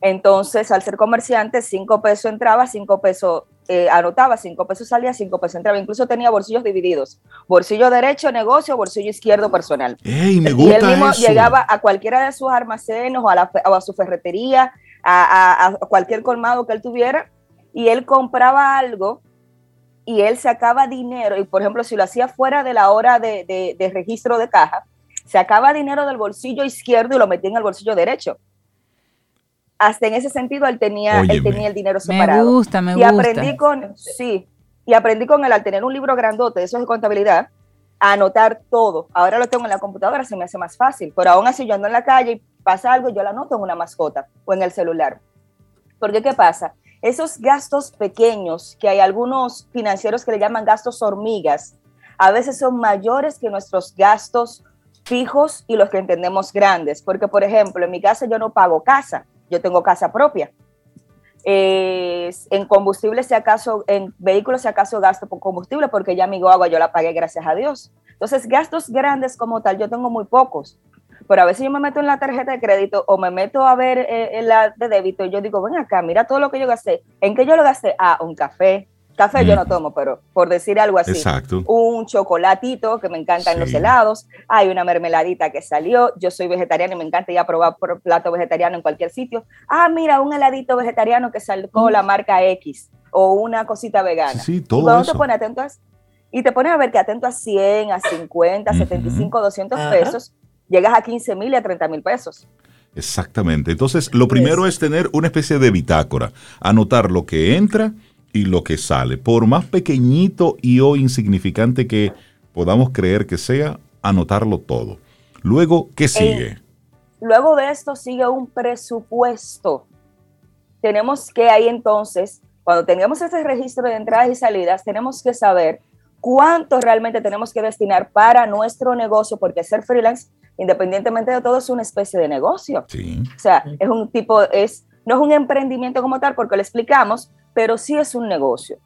entonces al ser comerciante, 5 pesos entraba, 5 pesos eh, anotaba cinco pesos salía, cinco pesos entraba. Incluso tenía bolsillos divididos. Bolsillo derecho, negocio, bolsillo izquierdo, personal. y él mismo llegaba a cualquiera de sus almacenes o a, su ferretería, a, cualquier colmado que él tuviera, y él compraba algo y él sacaba dinero. Y por ejemplo, si lo hacía fuera de la hora de, registro de caja, Sacaba dinero del bolsillo izquierdo y lo metía en el bolsillo derecho. Hasta en ese sentido él tenía, él tenía el dinero separado. Me gusta, me gusta. Y aprendí con, sí, y aprendí con él al tener un libro grandote, eso es de contabilidad, a anotar todo. Ahora lo tengo en la computadora, se me hace más fácil. Pero aún así yo ando en la calle y pasa algo, yo la anoto en una mascota o en el celular. Porque ¿qué pasa? Esos gastos pequeños, que hay algunos financieros que le llaman gastos hormigas, a veces son mayores que nuestros gastos fijos y los que entendemos grandes. Porque, por ejemplo, en mi casa yo no pago casa, yo tengo casa propia. en combustible, si acaso, en vehículos, si acaso gasto por combustible, porque ya mi agua yo la pagué, gracias a Dios. Entonces, gastos grandes como tal, yo tengo muy pocos. Pero a veces yo me meto en la tarjeta de crédito o me meto a ver eh, la de débito y yo digo, ven acá, mira todo lo que yo gasté. ¿En qué yo lo gasté? Ah, un café. Café yo no tomo, pero por decir algo así. Exacto. Un chocolatito que me encanta en los helados. Hay una mermeladita que salió. Yo soy vegetariana y me encanta ya probar por plato vegetariano en cualquier sitio. Ah, mira, un heladito vegetariano que salió la marca X o una cosita vegana. Sí, todo eso. te pones atento a, y te pones a ver que atento a 100, a 50, a 75, 200 pesos llegas a 15 mil y a 30 mil pesos. Exactamente. Entonces, lo primero es tener una especie de bitácora, anotar lo que entra y lo que sale. Por más pequeñito y o insignificante que podamos creer que sea, anotarlo todo. Luego, ¿qué sigue? luego de esto sigue un presupuesto. Tenemos que ahí entonces, cuando tengamos ese registro de entradas y salidas, tenemos que saber cuánto realmente tenemos que destinar para nuestro negocio, porque ser freelance independientemente de todo, es una especie de negocio. O sea, es un tipo, es, no es un emprendimiento como tal, porque lo explicamos, pero sí es un negocio.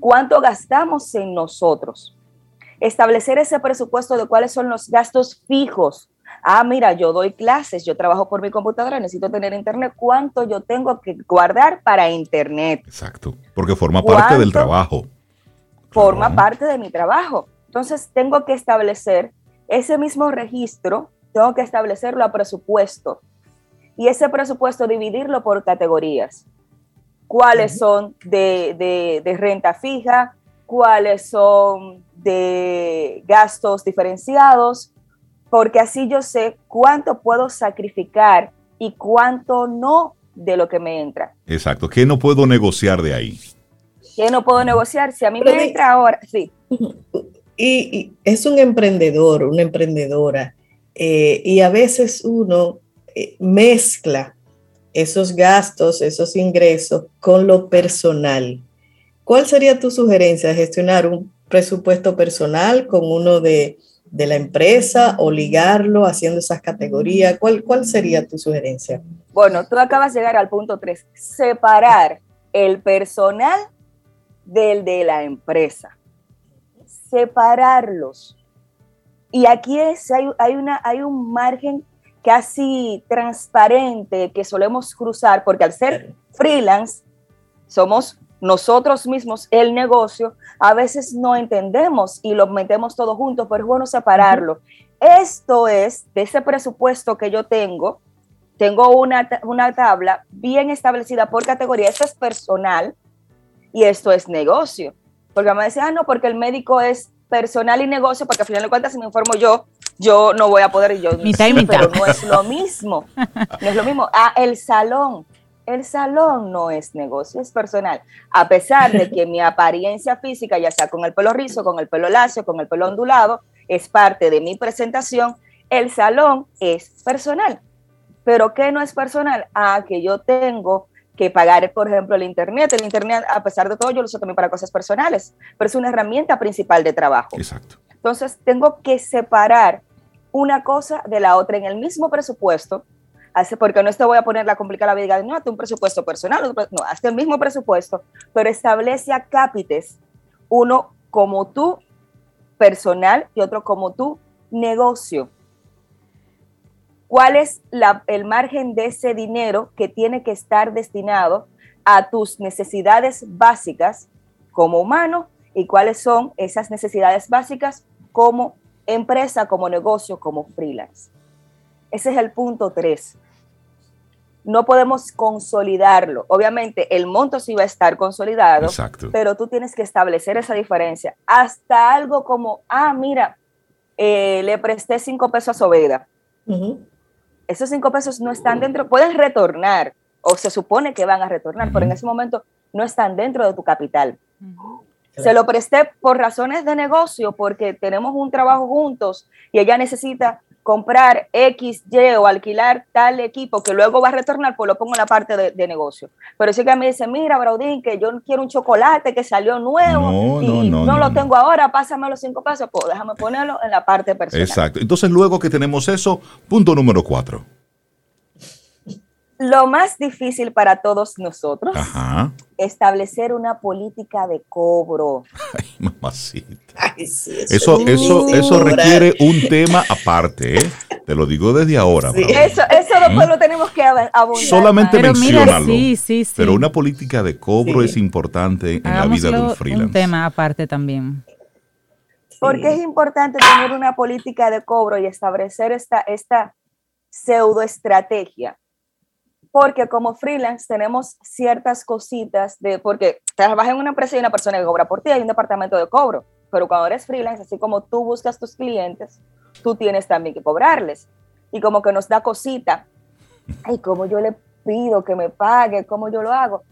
¿Cuánto gastamos en nosotros? Establecer ese presupuesto de cuáles son los gastos fijos. Ah, mira, yo doy clases, yo trabajo por mi computadora, necesito tener internet. ¿Cuánto yo tengo que guardar para internet? Exacto, porque forma parte del trabajo. Forma parte de mi trabajo. Entonces, tengo que establecer ese mismo registro tengo que establecerlo a presupuesto y ese presupuesto dividirlo por categorías. ¿Cuáles son de, renta fija? ¿Cuáles son de gastos diferenciados? Porque así yo sé cuánto puedo sacrificar y cuánto no de lo que me entra. Exacto. ¿Qué no puedo negociar de ahí? ¿Qué no puedo negociar? Si a mí me entra ahora, sí. y, es un emprendedor, una emprendedora eh, y a veces uno eh, mezcla esos gastos, esos ingresos con lo personal. ¿Cuál sería tu sugerencia de gestionar un presupuesto personal con uno de, la empresa o ligarlo haciendo esas categorías? ¿Cuál, ¿Cuál sería tu sugerencia? Bueno, tú acabas de llegar al punto 3, separar el personal del de la empresa. Separarlos. Y aquí es, hay, hay, una, hay un margen casi transparente que solemos cruzar, porque al ser freelance, somos nosotros mismos el negocio, a veces no entendemos y lo metemos todo juntos, pero es bueno separarlo. Esto es de ese presupuesto que yo tengo, tengo una, una tabla bien establecida por categoría, esto es personal y esto es negocio. Porque me decía, ah, no, porque el médico es personal y negocio, porque al final de cuentas, si me informo yo, yo no voy a poder, yo, pero no es lo mismo, no es lo mismo. Ah, el salón, el salón no es negocio, es personal. A pesar de que mi apariencia física, ya sea con el pelo rizo, con el pelo lacio, con el pelo ondulado, es parte de mi presentación, el salón es personal. Pero ¿qué no es personal? Ah, que yo tengo que pagar, por ejemplo, el Internet. El Internet, a pesar de todo, yo lo uso también para cosas personales, pero es una herramienta principal de trabajo. Exacto. Entonces, tengo que separar una cosa de la otra en el mismo presupuesto, porque no te voy a poner la complicada la vida, no, hazte un presupuesto personal, no, hazte el mismo presupuesto, pero establece a cápites, uno como tú personal y otro como tú negocio cuál es el margen de ese dinero que tiene que estar destinado a tus necesidades básicas como humano y cuáles son esas necesidades básicas como empresa, como negocio, como freelance. Ese es el punto tres. No podemos consolidarlo. Obviamente el monto sí va a estar consolidado, pero tú tienes que establecer esa diferencia. Hasta algo como, ah, mira, eh, le presté cinco pesos a Sobeda. Esos cinco pesos no están dentro, pueden retornar, o se supone que van a retornar, pero en ese momento no están dentro de tu capital. Se lo presté por razones de negocio, porque tenemos un trabajo juntos y ella necesita comprar X, Y o alquilar tal equipo que luego va a retornar, pues lo pongo en la parte de, negocio. Pero si que me dice, mira, Braudín, que yo quiero un chocolate que salió nuevo y no, lo tengo ahora, pásame los cinco pesos, pues déjame ponerlo en la parte personal. Exacto. Entonces, luego que tenemos eso, punto número cuatro. Lo más difícil para todos nosotros, establecer una política de cobro. Ay, mamacita. eso, eso, eso, requiere un tema aparte, ¿eh? Te lo digo desde ahora. Eso, eso después lo tenemos que abundar. Solamente mencionarlo. sí, sí, pero una política de cobro es importante en la vida de un freelance. Un tema aparte también. Porque es importante tener una política de cobro y establecer esta, esta pseudoestrategia porque como freelance tenemos ciertas cositas de, porque trabajas en una empresa y una persona que cobra por ti, hay un departamento de cobro, pero cuando eres freelance, así como tú buscas tus clientes, tú tienes también que cobrarles. Y como que nos da cosita, ay, ¿cómo yo le pido que me pague? ¿Cómo yo lo hago?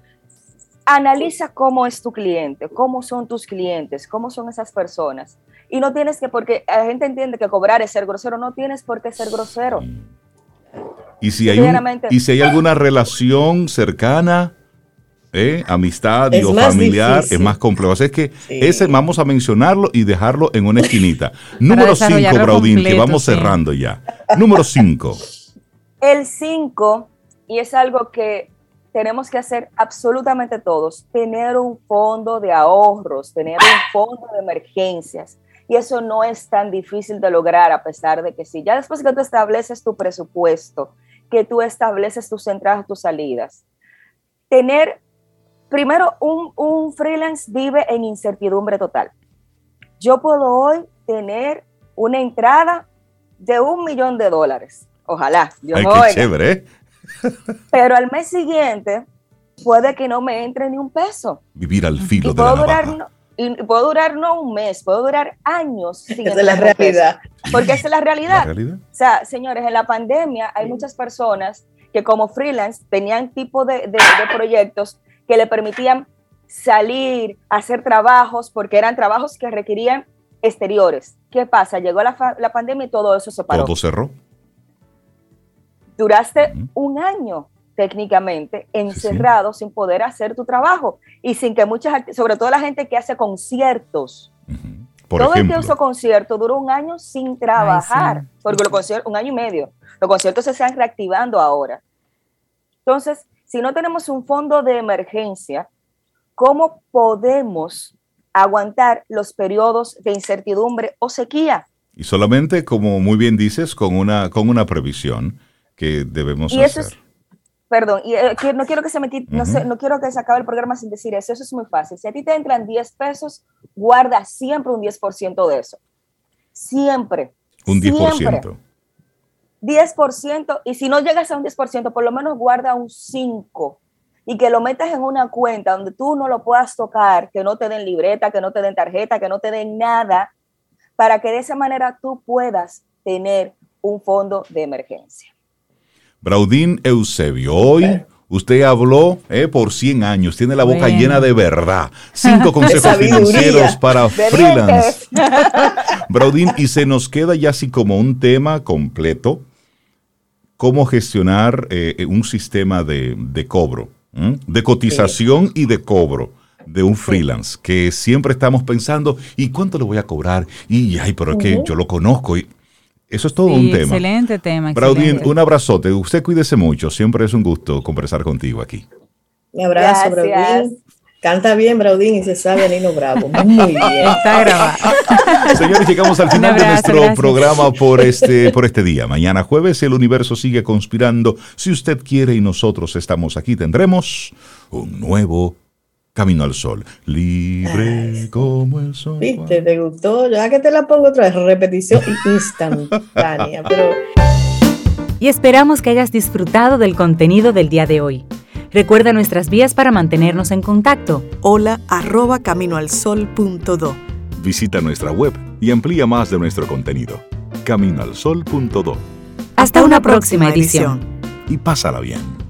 Analiza cómo es tu cliente, cómo son tus clientes, cómo son esas personas. Y no tienes que, porque la gente entiende que cobrar es ser grosero, no tienes por qué ser grosero. Y si hay, y si hay alguna relación cercana, ¿eh? amistad o familiar, es más complejo. Así es que ese vamos a mencionarlo y dejarlo en una esquinita. Número 5, Braudín, que vamos cerrando ya. Número 5. El 5, y es algo que tenemos que hacer absolutamente todos, tener un fondo de ahorros, tener un fondo de emergencias. Y eso no es tan difícil de lograr a pesar de que sí. Ya después que tú estableces tu presupuesto, que tú estableces tus entradas, tus salidas. Tener, primero, un, freelance vive en incertidumbre total. Yo puedo hoy tener una entrada de un millón de dólares. Ojalá. Yo Ay, qué chévere. ¿eh? Pero al mes siguiente puede que no me entre ni un peso. Vivir al filo de la navaja y puedo durar no un mes, puedo durar años sin es la realidad. Porque esa es la realidad. O sea, señores, en la pandemia hay muchas personas que como freelance tenían tipo de, de, proyectos que le permitían salir, hacer trabajos, porque eran trabajos que requerían exteriores. ¿Qué pasa? Llegó la, la pandemia y todo eso se paró. Todo cerró. Duraste un año técnicamente encerrado sin poder hacer tu trabajo y sin que muchas, sobre todo la gente que hace conciertos. todo el que hizo concierto duró un año sin trabajar, porque los conciertos, un año y medio. Los conciertos se están reactivando ahora. Entonces, si no tenemos un fondo de emergencia, ¿cómo podemos aguantar los periodos de incertidumbre o sequía? Y solamente, como muy bien dices, con una, con una previsión que debemos hacer perdón, y eh, no quiero que se me no, no quiero que se acabe el programa sin decir eso, eso es muy fácil. Si a ti te entran 10 pesos, guarda siempre un 10% de eso. Siempre. Un 10%. 10%, y si no llegas a un 10%, por lo menos guarda un 5% y que lo metas en una cuenta donde tú no lo puedas tocar, que no te den libreta, que no te den tarjeta, que no te den nada, para que de esa manera tú puedas tener un fondo de emergencia. Braudín Eusebio, hoy usted habló eh, por 100 años, tiene la boca llena de verdad. Cinco consejos financieros para freelance. Braudín, y se nos queda ya así como un tema completo, cómo gestionar eh, un sistema de, cobro, de cotización y de cobro de un freelance, que siempre estamos pensando, ¿y cuánto le voy a cobrar? Y, ay, pero es que yo lo conozco. Y, eso es todo un tema. Excelente tema. Braudín, un abrazote. Usted cuídese mucho. Siempre es un gusto conversar contigo aquí. Un abrazo, Braudín. Canta bien, Braudín, y se sabe Nino Bravo. Muy bien. Está grabado. Señores, llegamos al final de nuestro programa por este, por este día. Mañana jueves el universo sigue conspirando. Si usted quiere y nosotros estamos aquí, tendremos un nuevo Camino al Sol, libre como el sol. ¿Viste? ¿Te gustó? Ya que te la pongo otra vez, repetición instantánea. Y esperamos que hayas disfrutado del contenido del día de hoy. Recuerda nuestras vías para mantenernos en contacto. Hola arroba caminoalsol.do. Visita nuestra web y amplía más de nuestro contenido. Caminoalsol.do. Hasta una próxima edición. Y pásala bien.